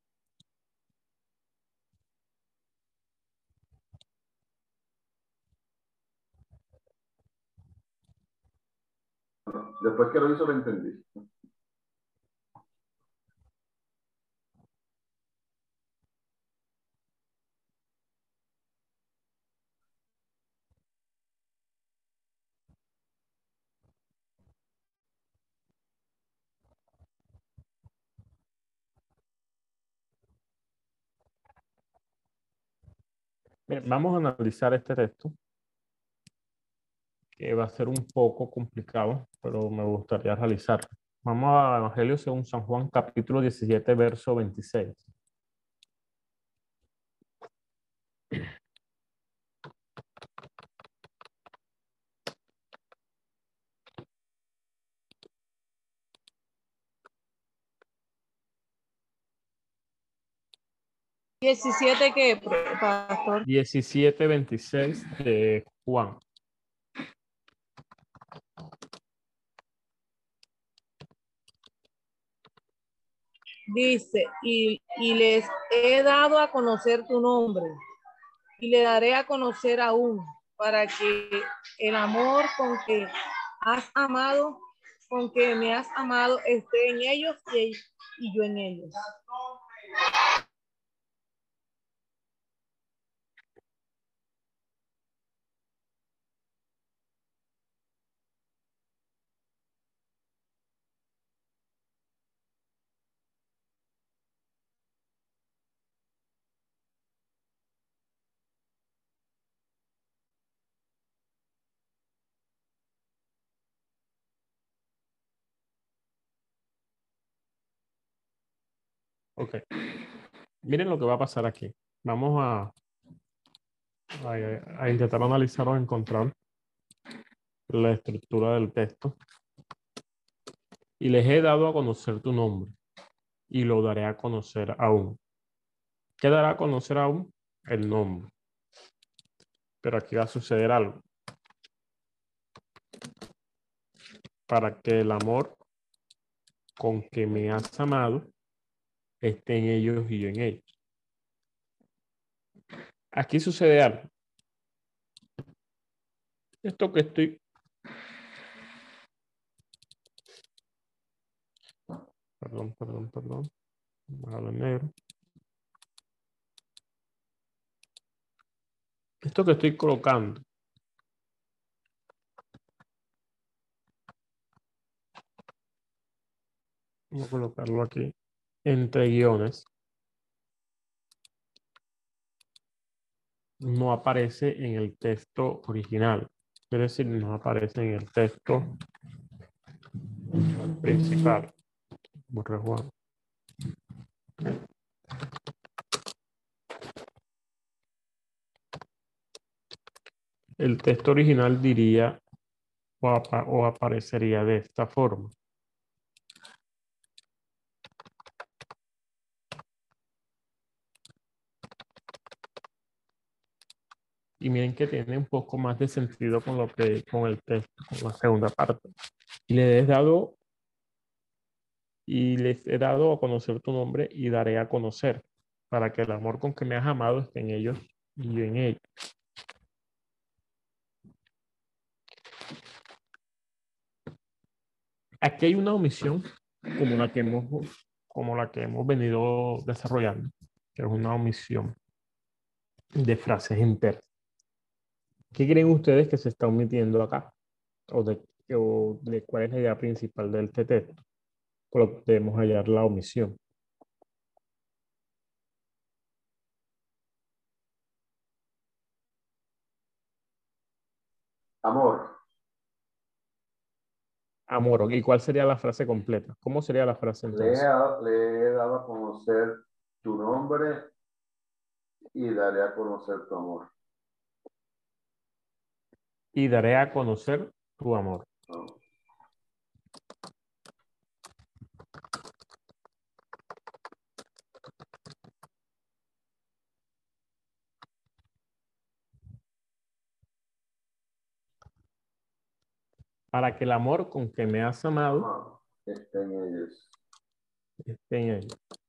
Después que lo hizo, lo entendí. Vamos a analizar este texto, que va a ser un poco complicado, pero me gustaría realizarlo. Vamos a Evangelio según San Juan, capítulo 17, verso 26. ¿17 qué, pastor? 17, 26 de Juan. Dice, y, y les he dado a conocer tu nombre, y le daré a conocer aún, para que el amor con que has amado, con que me has amado, esté en ellos y, y yo en ellos. Ok. Miren lo que va a pasar aquí. Vamos a, a, intentar analizar o encontrar la estructura del texto. Y les he dado a conocer tu nombre y lo daré a conocer aún. ¿Qué dará a conocer aún? el nombre. Pero aquí va a suceder algo. Para que el amor con que me has amado esté en ellos y yo en ellos. Aquí sucede algo. Esto que estoy... Perdón, perdón, perdón. Vamos negro. Esto que estoy colocando. Vamos a colocarlo aquí entre guiones. No aparece en el texto original. Es decir, no aparece en el texto principal. El texto original diría o, aparecería de esta forma. Y miren que tiene un poco más de sentido con lo que con el texto, con la segunda parte. Y le he dado y les he dado a conocer tu nombre y daré a conocer para que el amor con que me has amado esté en ellos y en ellos. Aquí hay una omisión como la que hemos, como la que hemos venido desarrollando, que es una omisión de frases enteras. ¿Qué creen ustedes que se está omitiendo acá? ¿O de, de cuál es la idea principal del TT? Podemos hallar la omisión. Amor. Amor. ¿Y cuál sería la frase completa? ¿Cómo sería la frase entonces? Le he, dado a conocer tu nombre y daré a conocer tu amor. Y daré a conocer tu amor. para que el amor con que me has amado esté en ellos. Esté en ellos.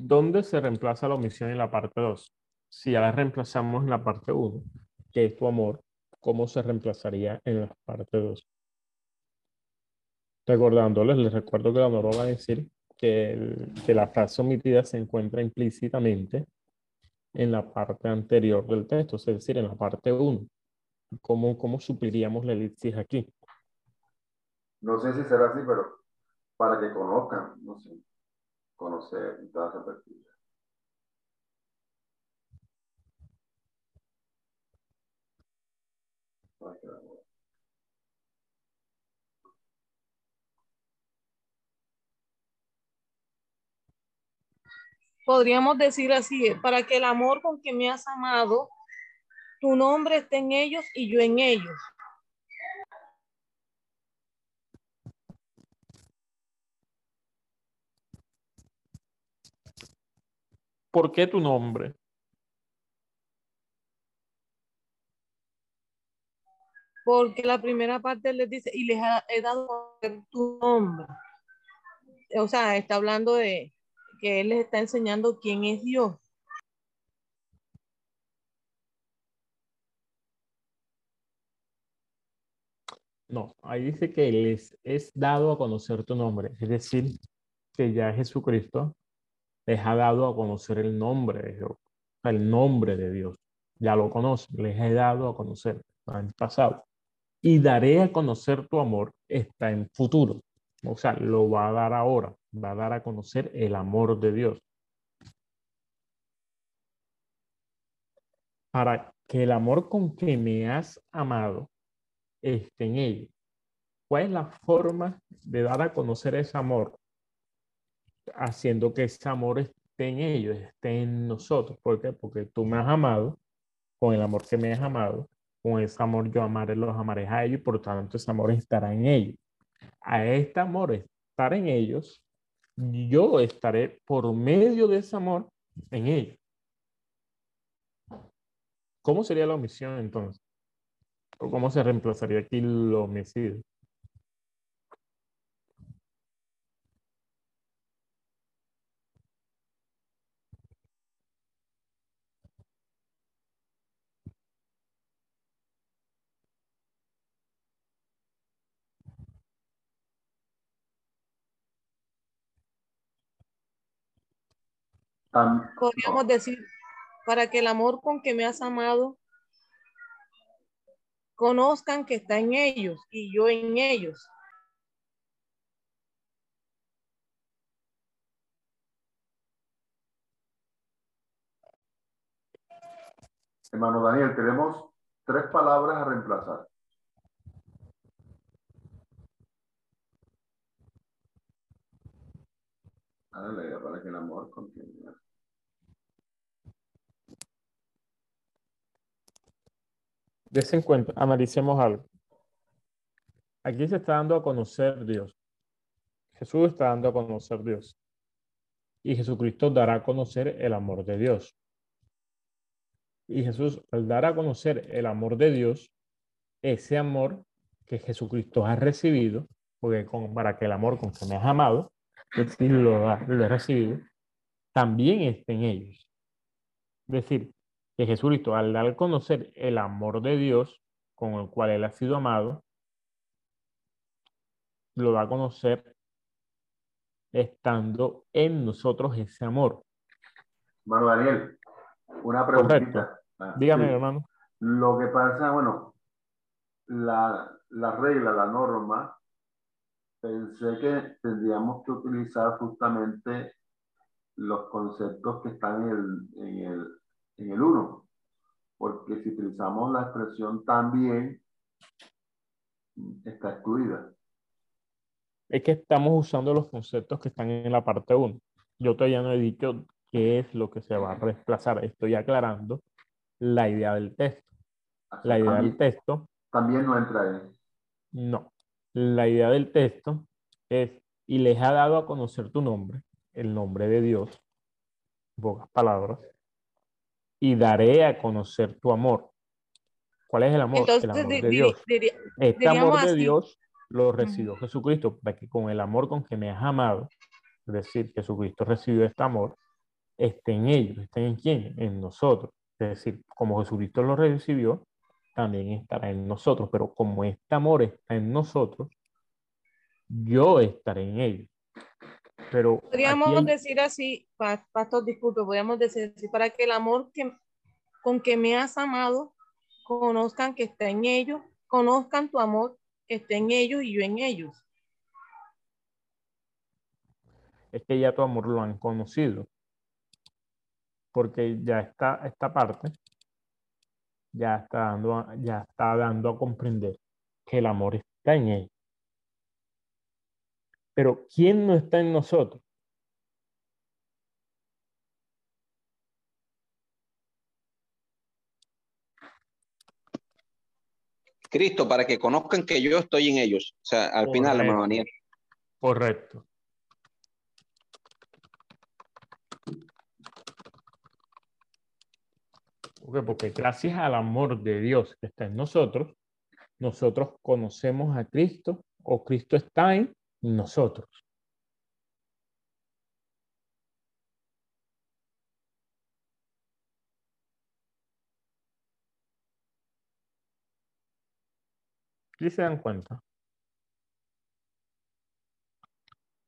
¿Dónde se reemplaza la omisión en la parte 2? Si ya la reemplazamos en la parte 1, que es tu amor, ¿cómo se reemplazaría en la parte 2? Recordándoles, les recuerdo que la norma va a decir que, la frase omitida se encuentra implícitamente en la parte anterior del texto, es decir, en la parte 1. ¿Cómo, ¿Cómo supliríamos la elipsis aquí? No sé si será así, pero para que conozcan, no sé, conocer toda esa perspectiva. podríamos decir así, para que el amor con que me has amado, tu nombre esté en ellos y yo en ellos. ¿Por qué tu nombre? Porque la primera parte les dice, y les he dado tu nombre. O sea, está hablando de, que Él les está enseñando quién es Dios. No, ahí dice que les es dado a conocer tu nombre, es decir, que ya Jesucristo les ha dado a conocer el nombre de el nombre de Dios. Ya lo conocen, les he dado a conocer, en pasado. Y daré a conocer tu amor, está en futuro. O sea, lo va a dar ahora va a dar a conocer el amor de Dios. Para que el amor con que me has amado esté en ellos. ¿Cuál es la forma de dar a conocer ese amor? Haciendo que ese amor esté en ellos, esté en nosotros. ¿Por qué? Porque tú me has amado con el amor que me has amado, con ese amor yo amaré, los amaré a ellos y por tanto ese amor estará en ellos. A este amor estar en ellos, yo estaré por medio de ese amor en ellos. ¿Cómo sería la omisión entonces? ¿O cómo se reemplazaría aquí lo homicidio? Podríamos decir, para que el amor con que me has amado conozcan que está en ellos y yo en ellos. Hermano Daniel, tenemos tres palabras a reemplazar. para que el amor continúe. Desen cuenta, analicemos algo. Aquí se está dando a conocer Dios. Jesús está dando a conocer Dios. Y Jesucristo dará a conocer el amor de Dios. Y Jesús, al dar a conocer el amor de Dios, ese amor que Jesucristo ha recibido, porque para que el amor con que me has amado, es decir, lo, lo he recibido, también esté en ellos. Es decir, que Jesucristo, al dar a conocer el amor de Dios con el cual Él ha sido amado, lo da a conocer estando en nosotros ese amor. Hermano Daniel, una preguntita. Ah, Dígame, hermano. Lo que pasa, bueno, la, la regla, la norma, pensé que tendríamos que utilizar justamente los conceptos que están en el, en el, en el 1, porque si utilizamos la expresión también, está excluida. Es que estamos usando los conceptos que están en la parte 1. Yo todavía no he dicho qué es lo que se va a reemplazar. Estoy aclarando la idea del texto. la idea del texto. También no entra ahí. No. La idea del texto es, y les ha dado a conocer tu nombre, el nombre de Dios, pocas palabras, y daré a conocer tu amor. ¿Cuál es el amor? el amor de Dios. este amor de Dios lo recibió Jesucristo, para que con el amor con que me has amado, es decir, Jesucristo recibió este amor, esté en ellos, esté en quién? En nosotros. Es decir, como Jesucristo lo recibió, también estará en nosotros. Pero como este amor está en nosotros, yo estaré en ellos. Pero podríamos decir así, pastor, disculpe, podríamos decir así, para que el amor que, con que me has amado, conozcan que está en ellos, conozcan tu amor que está en ellos y yo en ellos. Es que ya tu amor lo han conocido, porque ya está esta parte, ya está dando, ya está dando a comprender que el amor está en ellos. Pero ¿quién no está en nosotros? Cristo, para que conozcan que yo estoy en ellos. O sea, al final, hermano Daniel. Correcto. porque gracias al amor de Dios que está en nosotros, nosotros conocemos a Cristo o Cristo está en nosotros. ¿Sí se dan cuenta?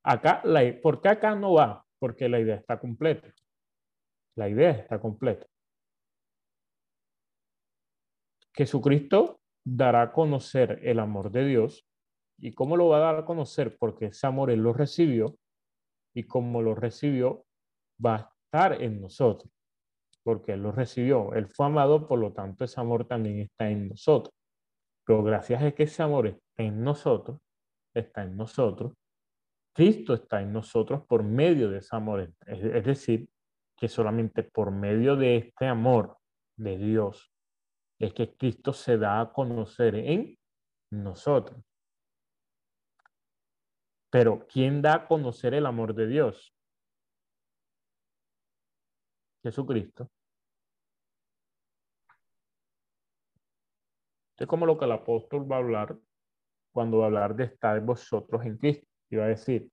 Acá, la, ¿por qué acá no va? Porque la idea está completa. La idea está completa. Jesucristo dará a conocer el amor de Dios ¿Y cómo lo va a dar a conocer? Porque él lo recibió y como lo recibió, va a estar en nosotros. Porque él lo recibió, él fue amado, por lo tanto ese amor también está en nosotros. Pero gracias a que ese amor está en nosotros, está en nosotros, Cristo está en nosotros por medio de ese amor. Es, decir, que solamente por medio de este amor de Dios es que Cristo se da a conocer en nosotros. Pero ¿quién da a conocer el amor de Dios? Jesucristo. Es como lo que el apóstol va a hablar cuando va a hablar de estar vosotros en Cristo. Y va a decir,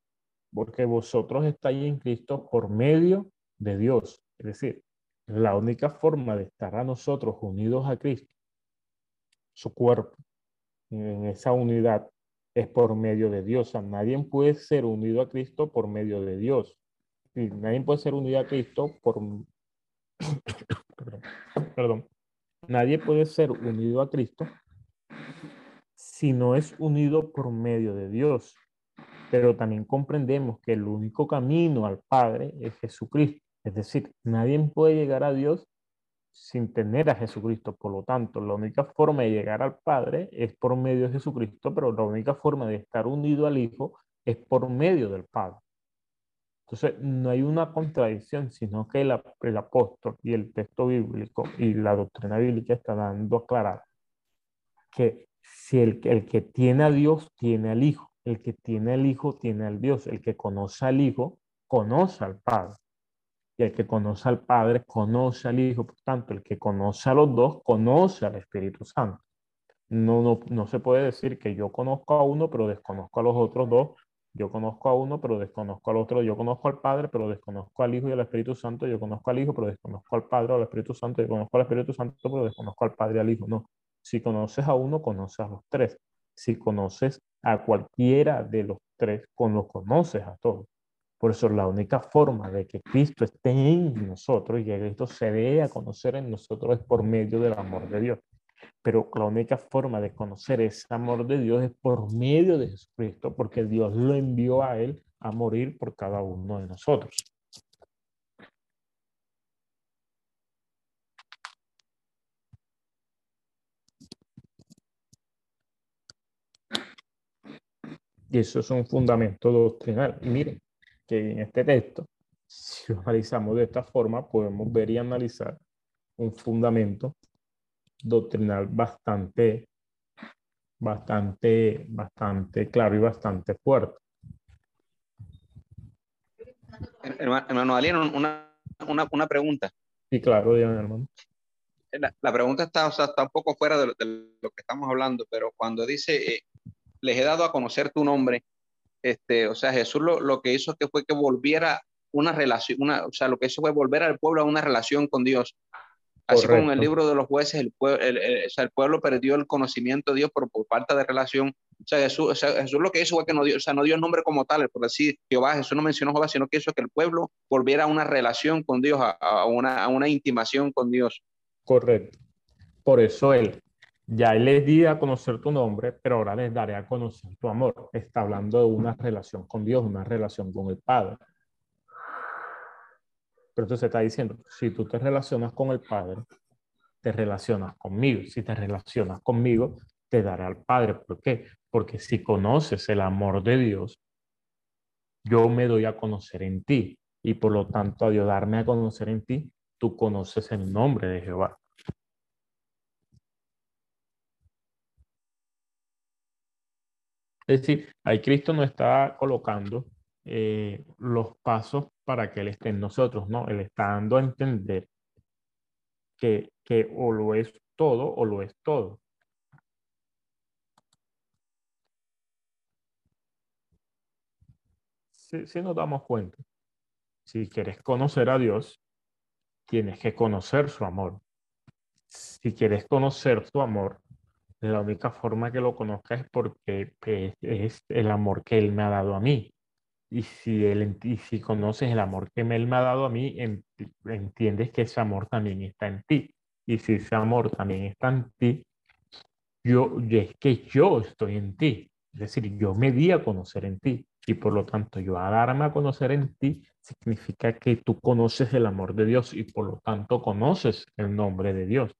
porque vosotros estáis en Cristo por medio de Dios. Es decir, la única forma de estar a nosotros unidos a Cristo, su cuerpo, en esa unidad, es por medio de Dios. O sea, nadie puede ser unido a Cristo por medio de Dios. Y nadie puede ser unido a Cristo por... [COUGHS] perdón. Nadie puede ser unido a Cristo si no es unido por medio de Dios. Pero también comprendemos que el único camino al Padre es Jesucristo. Es decir, nadie puede llegar a Dios sin tener a Jesucristo. Por lo tanto, la única forma de llegar al Padre es por medio de Jesucristo, pero la única forma de estar unido al Hijo es por medio del Padre. Entonces, no hay una contradicción, sino que el, apóstol y el texto bíblico y la doctrina bíblica está dando a aclarar que si el, el que tiene a Dios tiene al Hijo, el que tiene al Hijo tiene al Dios, el que conoce al Hijo conoce al Padre. Y el que conoce al Padre conoce al Hijo. Por tanto, el que conoce a los dos conoce al Espíritu Santo. No, no, no se puede decir que yo conozco a uno, pero desconozco a los otros dos. Yo conozco a uno, pero desconozco al otro. Yo conozco al Padre, pero desconozco al Hijo y al Espíritu Santo. Yo conozco al Hijo, pero desconozco al Padre o al Espíritu Santo. Yo conozco al Espíritu Santo, pero desconozco al Padre y al Hijo. No. Si conoces a uno, conoces a los tres. Si conoces a cualquiera de los tres, con los conoces a todos. Por eso la única forma de que Cristo esté en nosotros y que Cristo se dé a conocer en nosotros es por medio del amor de Dios. Pero la única forma de conocer ese amor de Dios es por medio de Jesucristo, porque Dios lo envió a Él a morir por cada uno de nosotros. Y eso es un fundamento doctrinal. Miren, que en este texto, si lo analizamos de esta forma, podemos ver y analizar un fundamento doctrinal bastante, bastante, bastante claro y bastante fuerte. Hermano Alien, una, una, una, pregunta. Sí, claro, dígame, hermano. La, pregunta está, o sea, está un poco fuera de lo, que estamos hablando, pero cuando dice, eh, les he dado a conocer tu nombre, este, o sea, Jesús lo, lo, que hizo que fue que volviera una relación, una, o sea, lo que hizo fue volver al pueblo a una relación con Dios. Así como en el libro de los jueces, el, pueblo, el, sea, el pueblo perdió el conocimiento de Dios por, por falta de relación. O sea, Jesús, o sea, Jesús lo que hizo fue que no dio, o sea, no dio el nombre como tal, por decir Jehová, Jesús no mencionó Jehová, sino que hizo que el pueblo volviera a una relación con Dios, a, a, una, a una intimación con Dios. Correcto. Por eso él ya les di a conocer tu nombre, pero ahora les daré a conocer tu amor. Está hablando de una relación con Dios, una relación con el Padre. Pero entonces está diciendo, si tú te relacionas con el Padre, te relacionas conmigo. Si te relacionas conmigo, te daré al Padre. ¿Por qué? Porque si conoces el amor de Dios, yo me doy a conocer en ti. Y por lo tanto, a darme a conocer en ti, tú conoces el nombre de Jehová. Es decir, ahí Cristo nos está colocando eh, los pasos para que Él esté en nosotros, ¿no? Él está dando a entender que, que o lo es todo o lo es todo. Si, si nos damos cuenta, si quieres conocer a Dios, tienes que conocer su amor. Si quieres conocer su amor, la única forma que lo conozca es porque pues, es el amor que Él me ha dado a mí. Y si, él, y si conoces el amor que Él me ha dado a mí, entiendes que ese amor también está en ti. Y si ese amor también está en ti, yo, es que yo estoy en ti. Es decir, yo me di a conocer en ti. Y por lo tanto, yo a darme a conocer en ti significa que tú conoces el amor de Dios y por lo tanto conoces el nombre de Dios.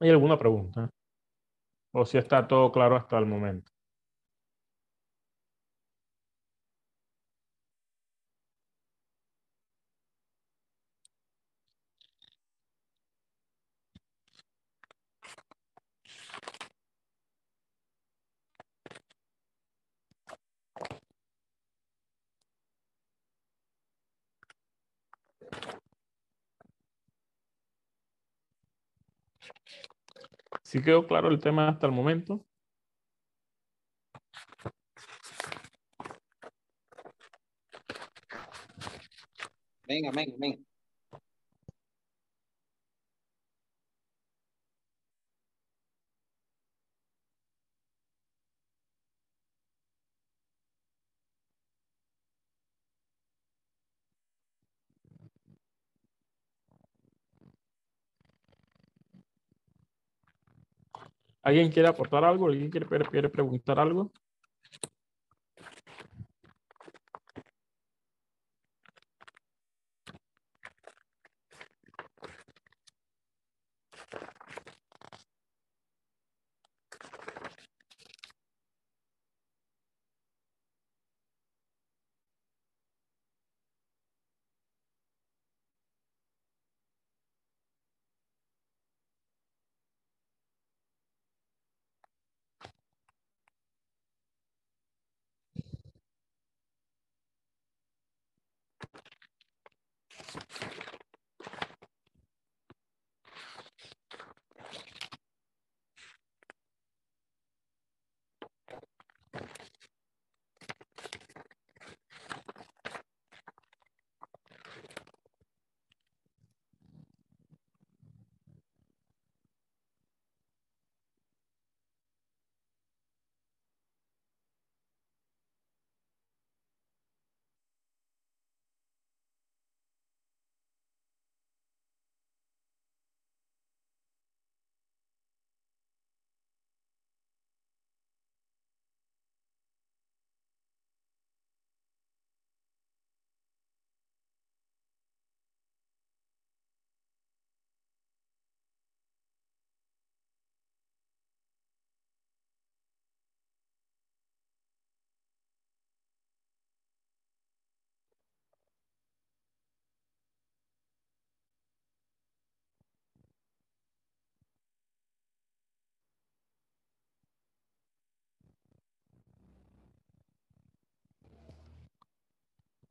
¿Hay alguna pregunta? ¿O si está todo claro hasta el momento? ¿Sí quedó claro el tema hasta el momento? Venga, venga, venga. ¿Alguien quiere aportar algo? ¿Alguien quiere, quiere preguntar algo?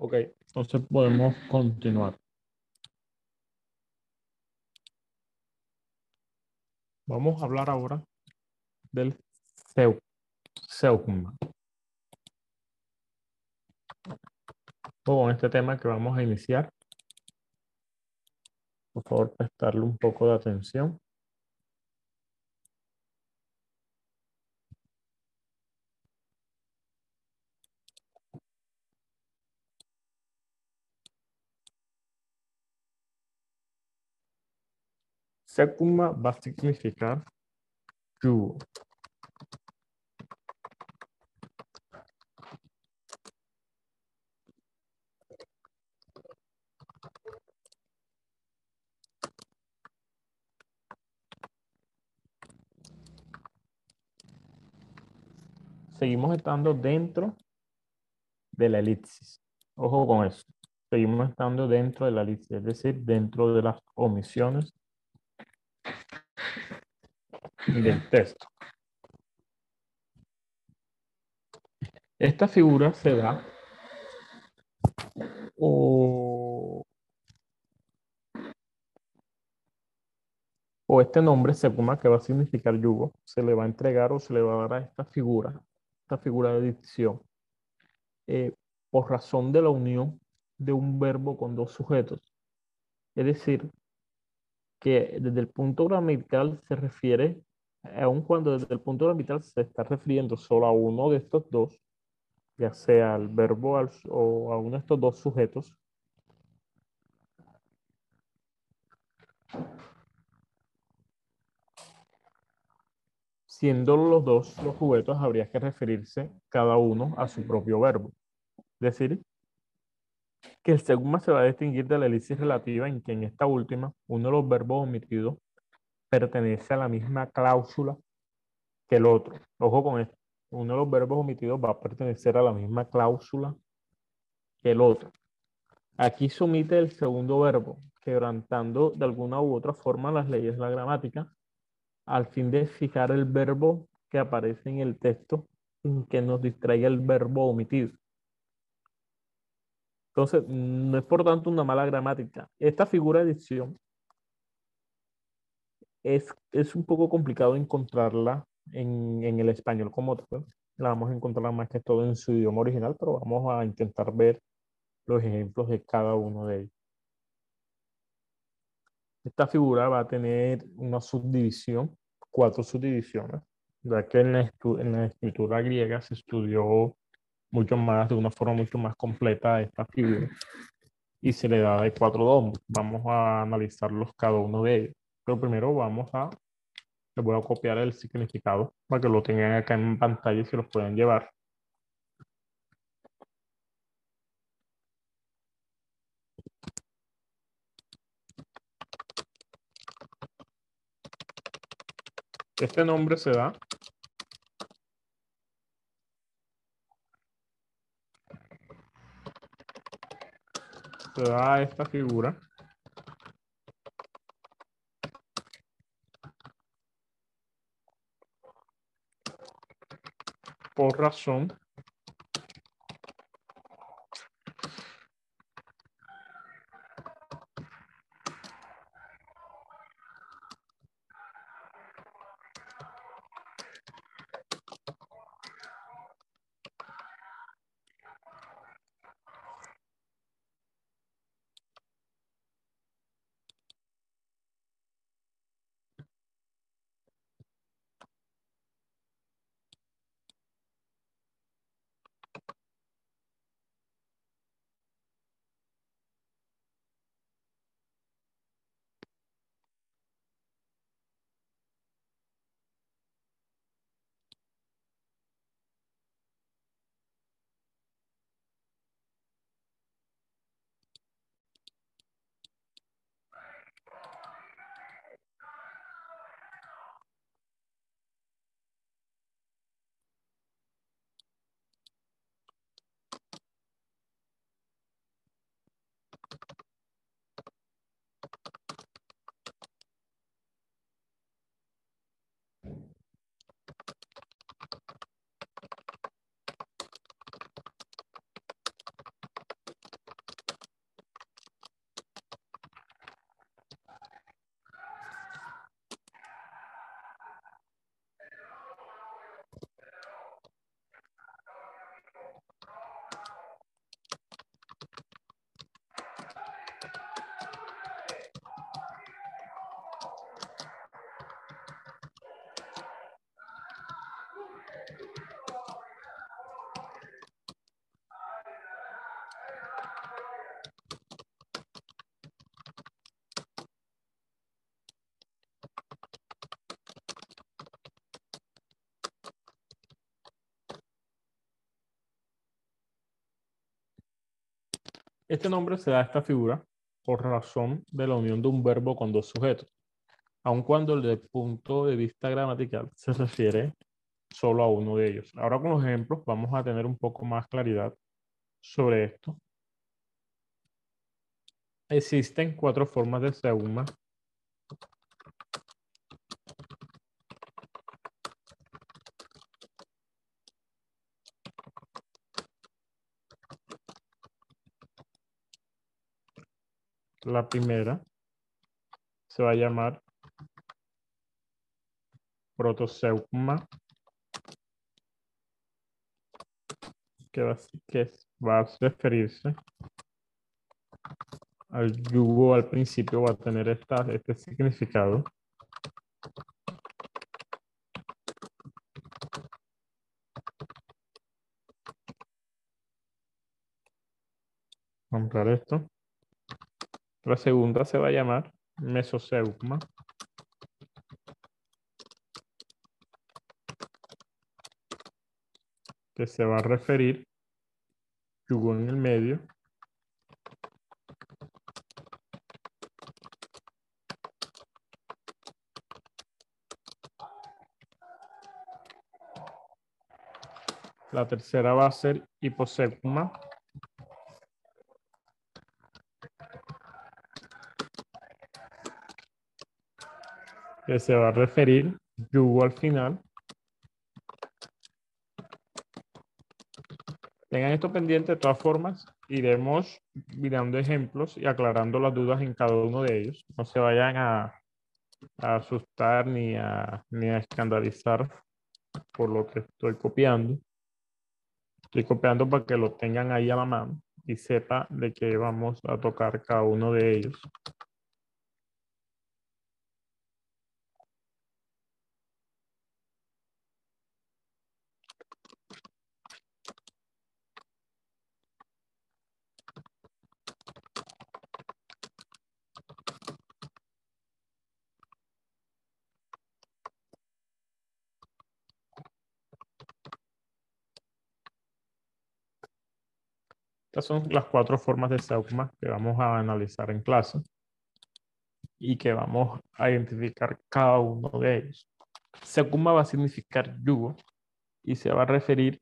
Ok, entonces podemos continuar. Vamos a hablar ahora del Seugma. Con este tema que vamos a iniciar. Por favor, prestarle un poco de atención. Sekuma va a significar yugo. Seguimos estando dentro de la elipsis. Ojo con eso. Seguimos estando dentro de la elipsis, es decir, dentro de las omisiones del texto. Esta figura se da o, o este nombre, Sepuma, que va a significar yugo, se le va a entregar o se le va a dar a esta figura, esta figura de dicción, eh, por razón de la unión de un verbo con dos sujetos. Es decir, que desde el punto gramatical se refiere aun cuando desde el punto orbital se está refiriendo solo a uno de estos dos, ya sea al verbo o a uno de estos dos sujetos, siendo los dos los sujetos, habría que referirse cada uno a su propio verbo. Es decir, que el segundo se va a distinguir de la elipsis relativa en que en esta última, uno de los verbos omitidos pertenece a la misma cláusula que el otro. Ojo con esto. Uno de los verbos omitidos va a pertenecer a la misma cláusula que el otro. Aquí se omite el segundo verbo, quebrantando de alguna u otra forma las leyes de la gramática, al fin de fijar el verbo que aparece en el texto sin que nos distraiga el verbo omitido. Entonces, no es por tanto una mala gramática. Esta figura de dicción es, es un poco complicado encontrarla en, en el español como tal. La vamos a encontrar más que todo en su idioma original, pero vamos a intentar ver los ejemplos de cada uno de ellos. Esta figura va a tener una subdivisión, cuatro subdivisiones, ya que en la, en la escritura griega se estudió mucho más, de una forma mucho más completa esta figura y se le da de cuatro domos. Vamos a analizarlos cada uno de ellos. Pero primero vamos a, les voy a copiar el significado para que lo tengan acá en pantalla y se los pueden llevar. Este nombre se da se da esta figura por razón Este nombre se da a esta figura por razón de la unión de un verbo con dos sujetos, aun cuando desde el punto de vista gramatical se refiere solo a uno de ellos. Ahora con los ejemplos vamos a tener un poco más claridad sobre esto. Existen cuatro formas de seuma La primera se va a llamar protoseuma, que va, a referirse al yugo al principio, va a tener esta, este significado. Comprar esto. La segunda se va a llamar mesoseugma. que se va a referir yugo en el medio La tercera va a ser hiposeuma. Que se va a referir yugo al final. Tengan esto pendiente de todas formas. Iremos mirando ejemplos y aclarando las dudas en cada uno de ellos. No se vayan a, asustar ni a, ni a escandalizar por lo que estoy copiando. Estoy copiando para que lo tengan ahí a la mano y sepa de qué vamos a tocar cada uno de ellos. Estas son las cuatro formas de Seugma que vamos a analizar en clase y que vamos a identificar cada uno de ellos. Seugma va a significar yugo y se va a referir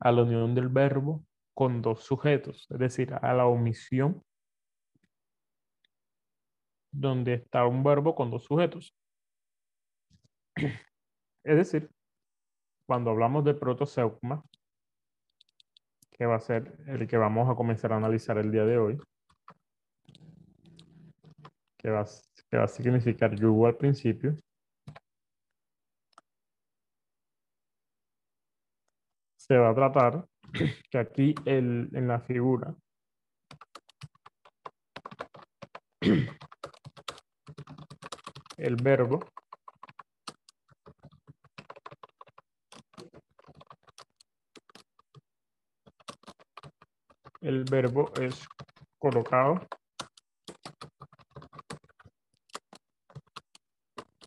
a la unión del verbo con dos sujetos, es decir, a la omisión donde está un verbo con dos sujetos. [CLEARS THROAT] Es decir, cuando hablamos de protoseugma, que va a ser el que vamos a comenzar a analizar el día de hoy. Que va, que va a significar yugo al principio. Se va a tratar [CLEARS THROAT] que aquí el, en la figura [CLEARS THROAT] el verbo el verbo es colocado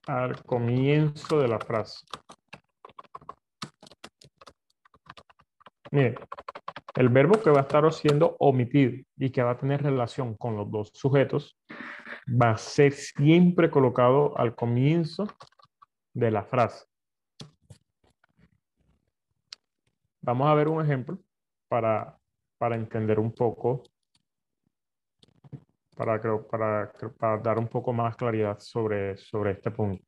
al comienzo de la frase. Mire, el verbo que va a estar siendo omitido y que va a tener relación con los dos sujetos va a ser siempre colocado al comienzo de la frase. Vamos a ver un ejemplo para para entender un poco, para, para, dar un poco más claridad sobre, sobre este punto.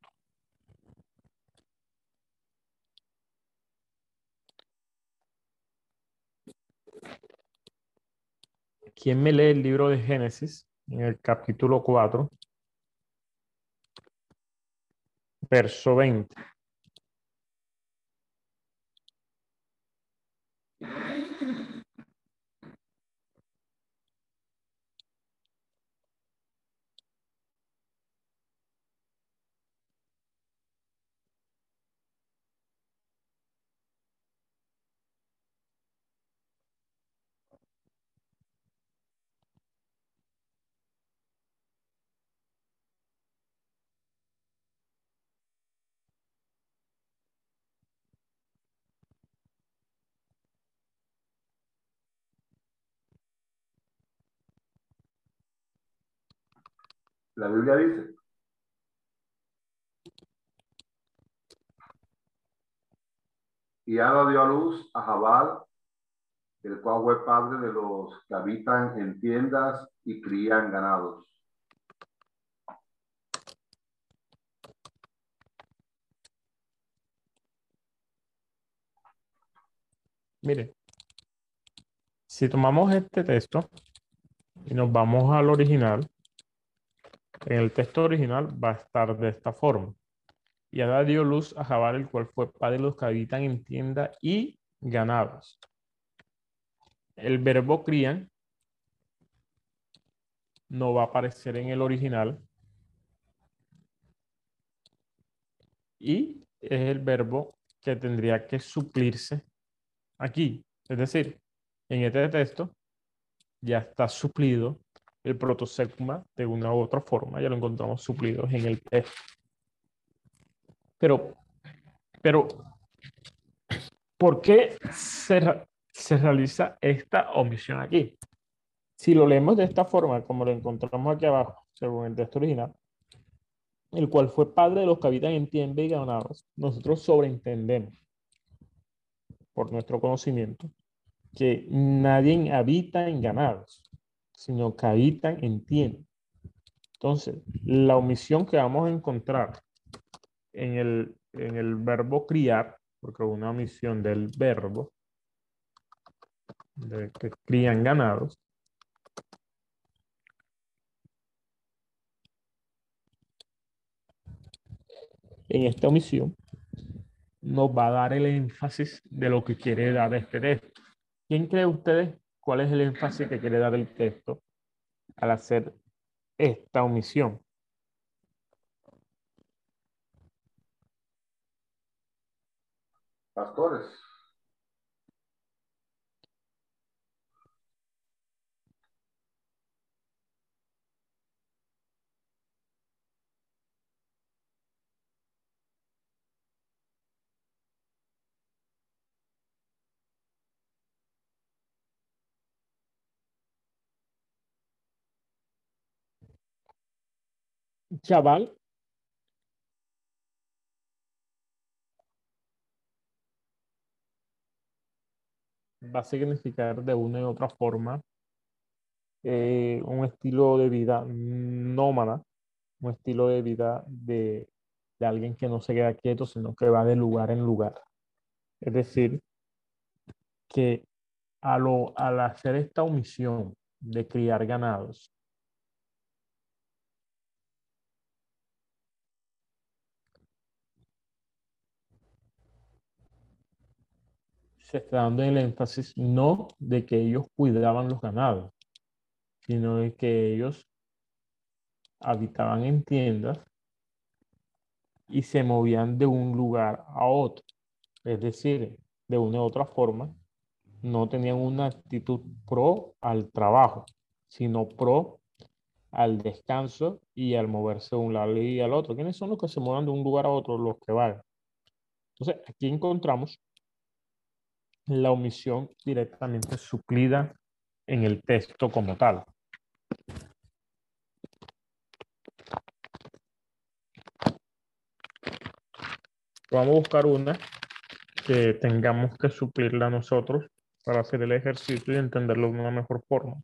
¿Quién me lee el libro de Génesis en el capítulo 4, verso 20? La Biblia dice. Y Ada dio a luz a Jabal, el cual fue padre de los que habitan en tiendas y crían ganados. Mire, si tomamos este texto y nos vamos al original, en el texto original va a estar de esta forma. Y Adá dio luz a Jabal, el cual fue padre de los que habitan en tienda y ganados. El verbo crían no va a aparecer en el original. Y es el verbo que tendría que suplirse aquí. Es decir, en este texto ya está suplido el protosegma de una u otra forma, ya lo encontramos suplidos en el texto. Pero, pero, ¿por qué se, se realiza esta omisión aquí? Si lo leemos de esta forma, como lo encontramos aquí abajo, según el texto original, el cual fue padre de los que habitan en tienda y ganados, nosotros sobreentendemos por nuestro conocimiento, que nadie habita en ganados, sino que habitan en. Entonces, la omisión que vamos a encontrar en el, en el verbo criar, porque es una omisión del verbo, de que crían ganados, en esta omisión nos va a dar el énfasis de lo que quiere dar este texto. ¿Quién cree ustedes cuál es el énfasis que quiere dar el texto al hacer esta omisión? Pastores. Chaval va a significar de una u otra forma eh, un estilo de vida nómada, un estilo de vida de, de alguien que no se queda quieto, sino que va de lugar en lugar. Es decir, que a lo, al hacer esta omisión de criar ganados, se está dando el énfasis no de que ellos cuidaban los ganados, sino de que ellos habitaban en tiendas y se movían de un lugar a otro. Es decir, de una u otra forma, no tenían una actitud pro al trabajo, sino pro al descanso y al moverse de un lado y al otro. ¿Quiénes son los que se mueven de un lugar a otro? Los que van. Entonces, aquí encontramos la omisión directamente suplida en el texto como tal. Vamos a buscar una que tengamos que suplirla nosotros para hacer el ejercicio y entenderlo de una mejor forma.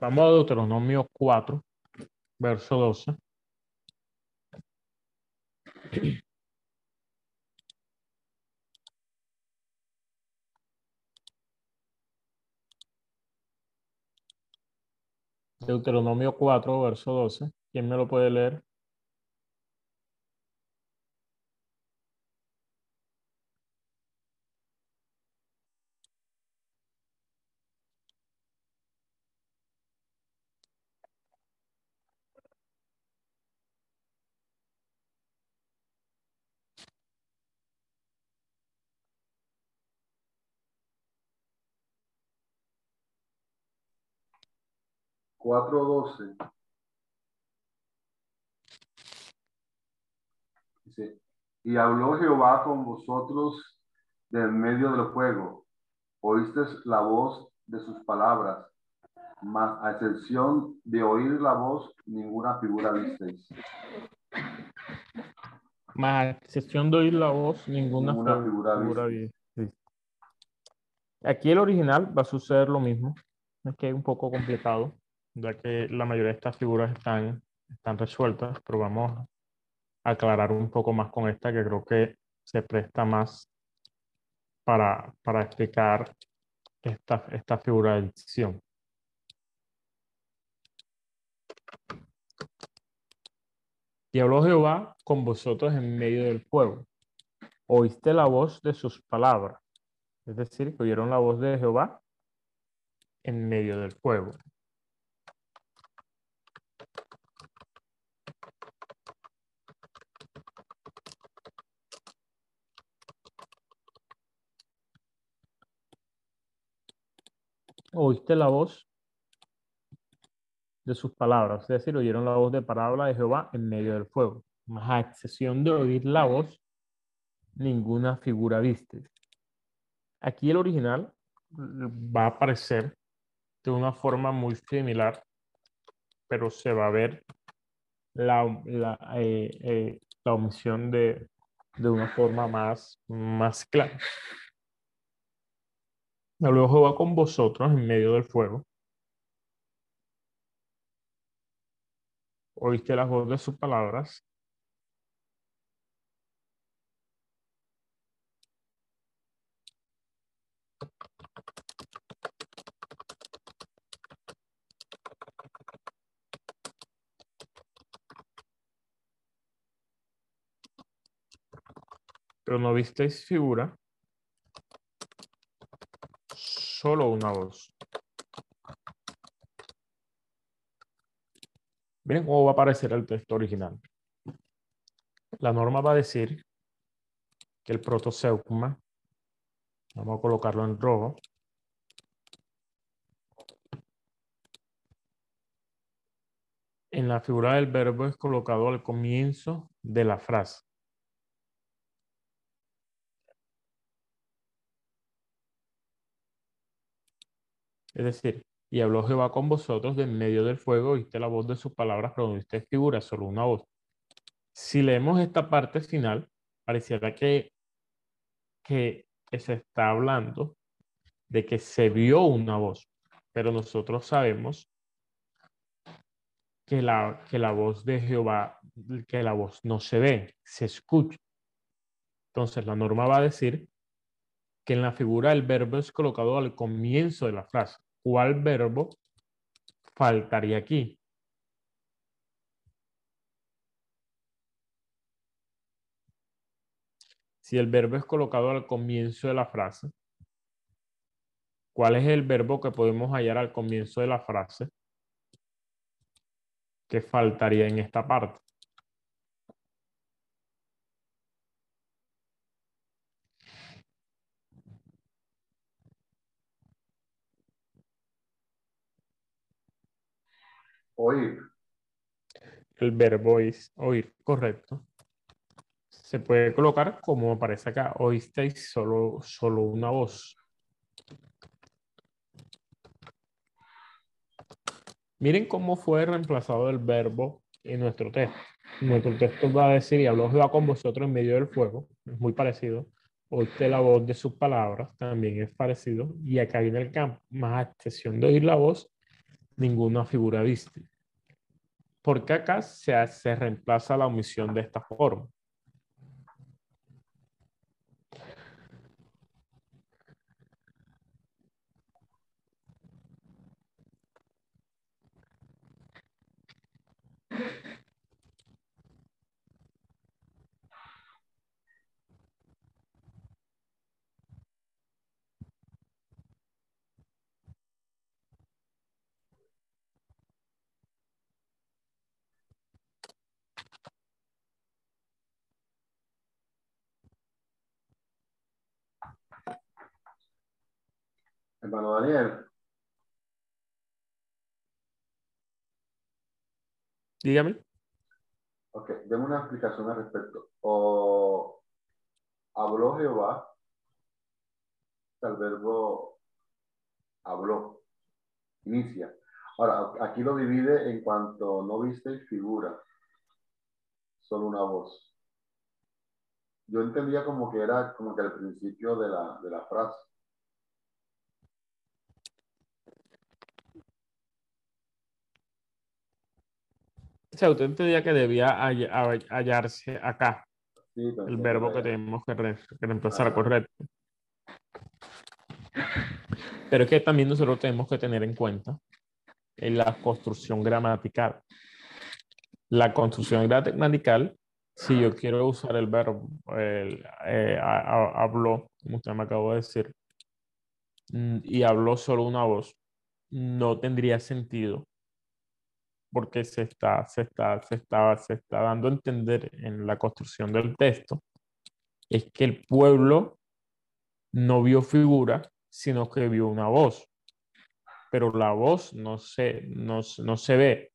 Vamos a Deuteronomio 4, verso 12. Deuteronomio 4, verso 12. ¿Quién me lo puede leer? Cuatro doce. Dice, y habló Jehová con vosotros del medio del fuego. Oíste la voz de sus palabras, mas a excepción de oír la voz, ninguna figura visteis. Más a excepción de oír la voz, ninguna, Ninguna figura figura. Aquí el original va a suceder lo mismo. Es que es un poco complicado, ya que la mayoría de estas figuras están, están resueltas, pero vamos a aclarar un poco más con esta que creo que se presta más para, para explicar esta, esta figura de decisión. Y habló Jehová con vosotros en medio del fuego. Oíste la voz de sus palabras. Es decir, que oyeron la voz de Jehová en medio del fuego. Oíste la voz de sus palabras, es decir, oyeron la voz de palabra de Jehová en medio del fuego. Más a excepción de oír la voz, ninguna figura viste. Aquí el original va a aparecer de una forma muy similar, pero se va a ver la, la, eh, eh, la omisión de, de, una forma más, más clara. Habló Jehová con vosotros en medio del fuego. Oíste la voz de sus palabras pero no visteis figura, solo una voz. Miren cómo va a aparecer el texto original. La norma va a decir que el protoseugma, vamos a colocarlo en rojo, en la figura del verbo es colocado al comienzo de la frase. Es decir, y habló Jehová con vosotros de en medio del fuego, oíste la voz de sus palabras, pero no viste figura, solo una voz. Si leemos esta parte final, pareciera que, que se está hablando de que se vio una voz, pero nosotros sabemos que la, que la voz de Jehová, que la voz no se ve, se escucha. Entonces la norma va a decir que en la figura el verbo es colocado al comienzo de la frase. ¿Cuál verbo faltaría aquí? Si el verbo es colocado al comienzo de la frase, ¿cuál es el verbo que podemos hallar al comienzo de la frase que faltaría en esta parte? Oír. El verbo es oír, correcto. Se puede colocar como aparece acá, oísteis solo, solo una voz. Miren cómo fue reemplazado el verbo en nuestro texto. Nuestro texto va a decir, y habló con vosotros en medio del fuego, es muy parecido. Oíste la voz de sus palabras, también es parecido. Y acá viene el campo, más a excepción de oír la voz, ninguna figura viste. Porque acá se, se reemplaza la omisión de esta forma. Hermano Daniel. Dígame. Ok, deme una explicación al respecto. O habló Jehová, el verbo habló, inicia. Ahora, aquí lo divide en cuanto no viste figura, solo una voz. Yo entendía como que era como que al principio de la, de la frase. Sea, usted entendía que debía hallarse acá. el verbo que tenemos que, reemplazar, correcto. Pero es que también nosotros tenemos que tener en cuenta en la construcción gramatical. La construcción gramatical, si yo quiero usar el verbo, el, eh, habló, como usted me acabó de decir, mm, y habló solo una voz, no tendría sentido porque se está, se está, se está, se está dando a entender en la construcción del texto, es que el pueblo no vio figura, sino que vio una voz. Pero la voz no se, no, no se ve.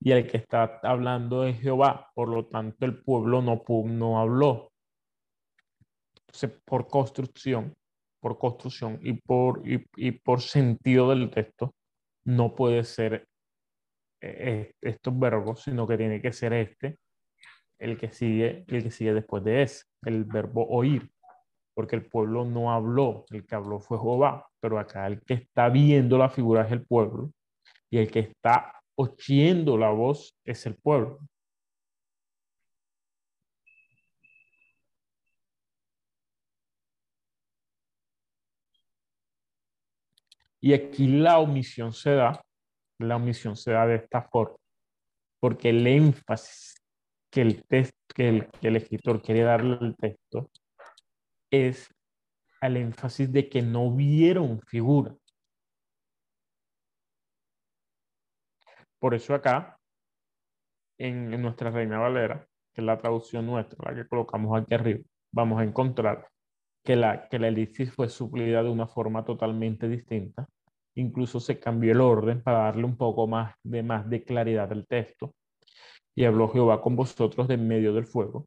Y el que está hablando es Jehová. Por lo tanto, el pueblo no, no habló. Entonces, por construcción, por construcción y por, y, por sentido del texto, no puede ser estos verbos, sino que tiene que ser este el que sigue, el que sigue después de ese, el verbo oír, porque el pueblo no habló, el que habló fue Jehová, pero acá el que está viendo la figura es el pueblo y el que está oyendo la voz es el pueblo. Y aquí la omisión se da la omisión se da de esta forma, porque el énfasis que el, el, que el escritor quiere darle al texto es al énfasis de que no vieron figura. Por eso acá, en, nuestra Reina Valera, que es la traducción nuestra, la que colocamos aquí arriba, vamos a encontrar que la, que la elipsis fue suplida de una forma totalmente distinta Incluso se cambió el orden para darle un poco más de, más de claridad al texto. Y habló Jehová con vosotros de medio del fuego.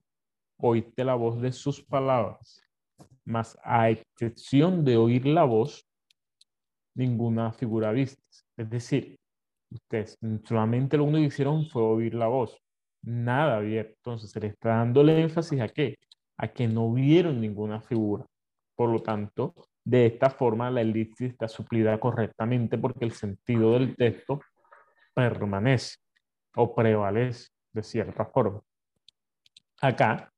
Oíste la voz de sus palabras, mas a excepción de oír la voz, ninguna figura vista. Es decir, ustedes solamente lo único que hicieron fue oír la voz. Nada vieron. Entonces se le está dando el énfasis a qué? A que no vieron ninguna figura. Por lo tanto, de esta forma, la elipsis está suplida correctamente porque el sentido del texto permanece o prevalece de cierta forma. Acá,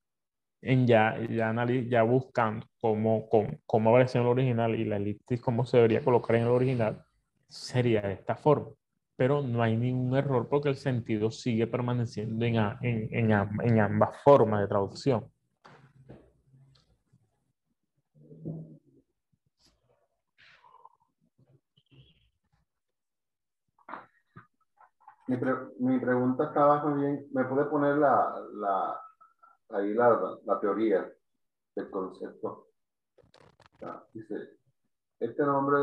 en ya, ya, ya buscando cómo, cómo, cómo aparece en el original y la elipsis cómo se debería colocar en el original, sería de esta forma. Pero no hay ningún error porque el sentido sigue permaneciendo en, en, en, en ambas formas de traducción. Mi, mi pregunta estaba bien, ¿me puede poner la, la, ahí la, la teoría del concepto? dice, este nombre,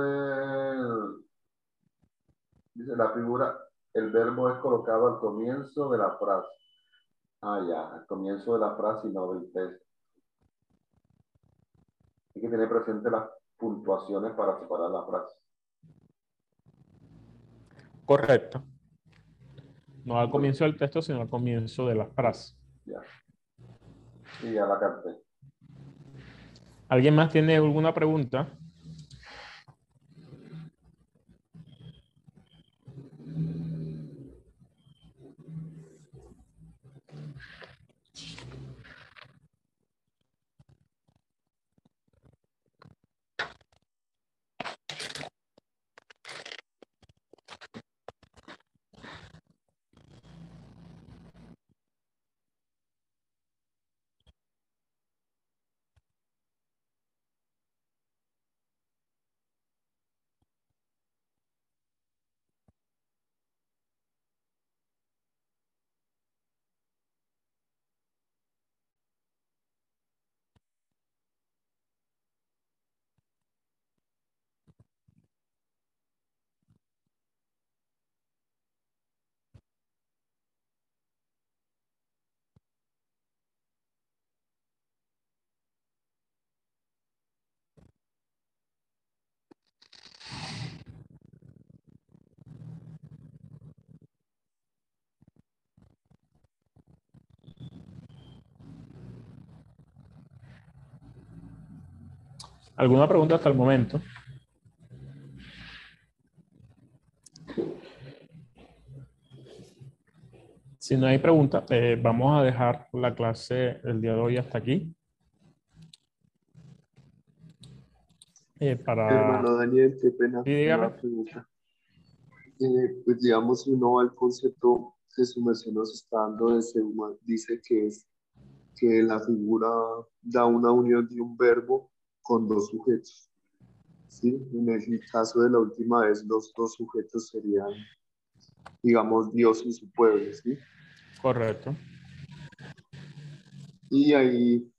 dice la figura, el verbo es colocado al comienzo de la frase. Ah, ya, al comienzo de la frase y no del texto. Hay que tener presente las puntuaciones para separar la frase. Correcto. No al comienzo del texto, sino al comienzo de la frase. Ya. Y ya la carta. ¿Alguien más tiene alguna pregunta? ¿Alguna pregunta hasta el momento? Si no hay pregunta, eh, vamos a dejar la clase el día de hoy hasta aquí. Eh, para... Hermano Daniel, qué pena. Sí, dígame. Eh, pues digamos, si uno va al concepto que su merced nos está dando de Seuma, dice que es que la figura da una unión de un verbo con dos sujetos. ¿sí? En el caso de la última vez, los dos sujetos serían, digamos, Dios y su pueblo. ¿sí? Correcto. Y ahí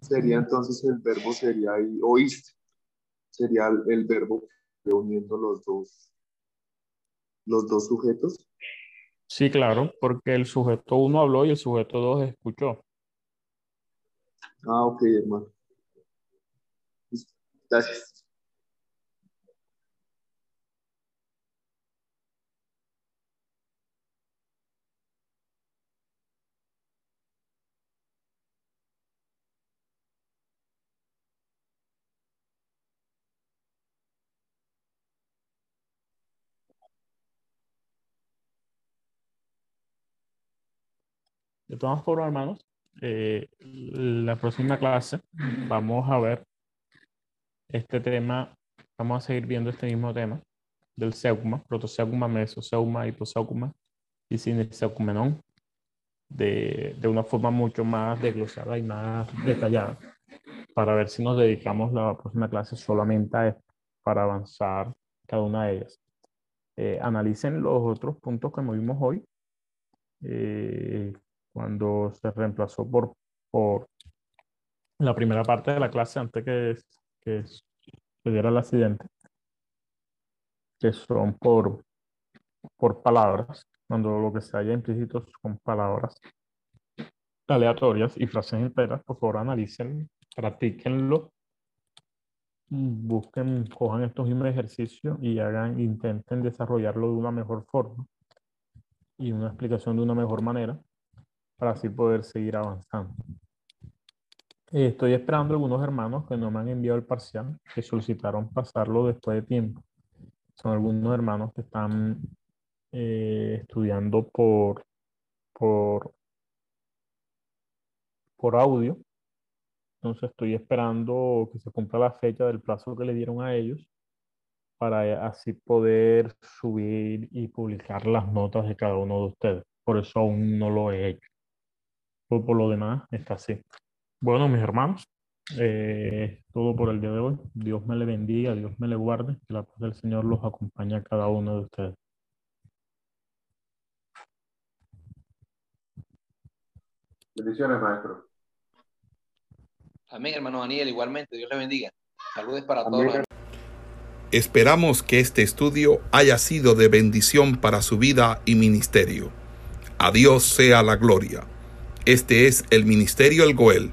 sería entonces el verbo, sería ahí, oíste, sería el, verbo uniendo los dos, los dos sujetos. Sí, claro, porque el sujeto uno habló y el sujeto dos escuchó. Ah, ok, hermano. De todas formas, hermanos, eh, la próxima clase vamos a ver este tema, vamos a seguir viendo este mismo tema del seugma, protoseugma, mesoseugma, hiposeugma y sineseucumenón de, de una forma mucho más desglosada y más detallada para ver si nos dedicamos la próxima clase solamente a esto para avanzar cada una de ellas. Eh, analicen los otros puntos que vimos hoy. Eh, cuando se reemplazó por, por la primera parte de la clase antes que, que se diera el accidente, que son por, por palabras, cuando lo que se haya implícito son palabras aleatorias y frases enteras, por favor analicen, practíquenlo, busquen, cojan estos mismos ejercicios y hagan, intenten desarrollarlo de una mejor forma y una explicación de una mejor manera para así poder seguir avanzando. Estoy esperando algunos hermanos que no me han enviado el parcial, que solicitaron pasarlo después de tiempo. Son algunos hermanos que están eh, estudiando por, por, por audio. Entonces estoy esperando que se cumpla la fecha del plazo que le dieron a ellos para así poder subir y publicar las notas de cada uno de ustedes. Por eso aún no lo he hecho por lo demás está así. Bueno, mis hermanos, eh, todo por el día de hoy. Dios me le bendiga, Dios me le guarde, que la paz del Señor los acompañe a cada uno de ustedes. Bendiciones, maestro. Amén, hermano Daniel, igualmente. Dios le bendiga. Saludos para todos. Esperamos que este estudio haya sido de bendición para su vida y ministerio. A Dios sea la gloria. Este es el Ministerio El Goel,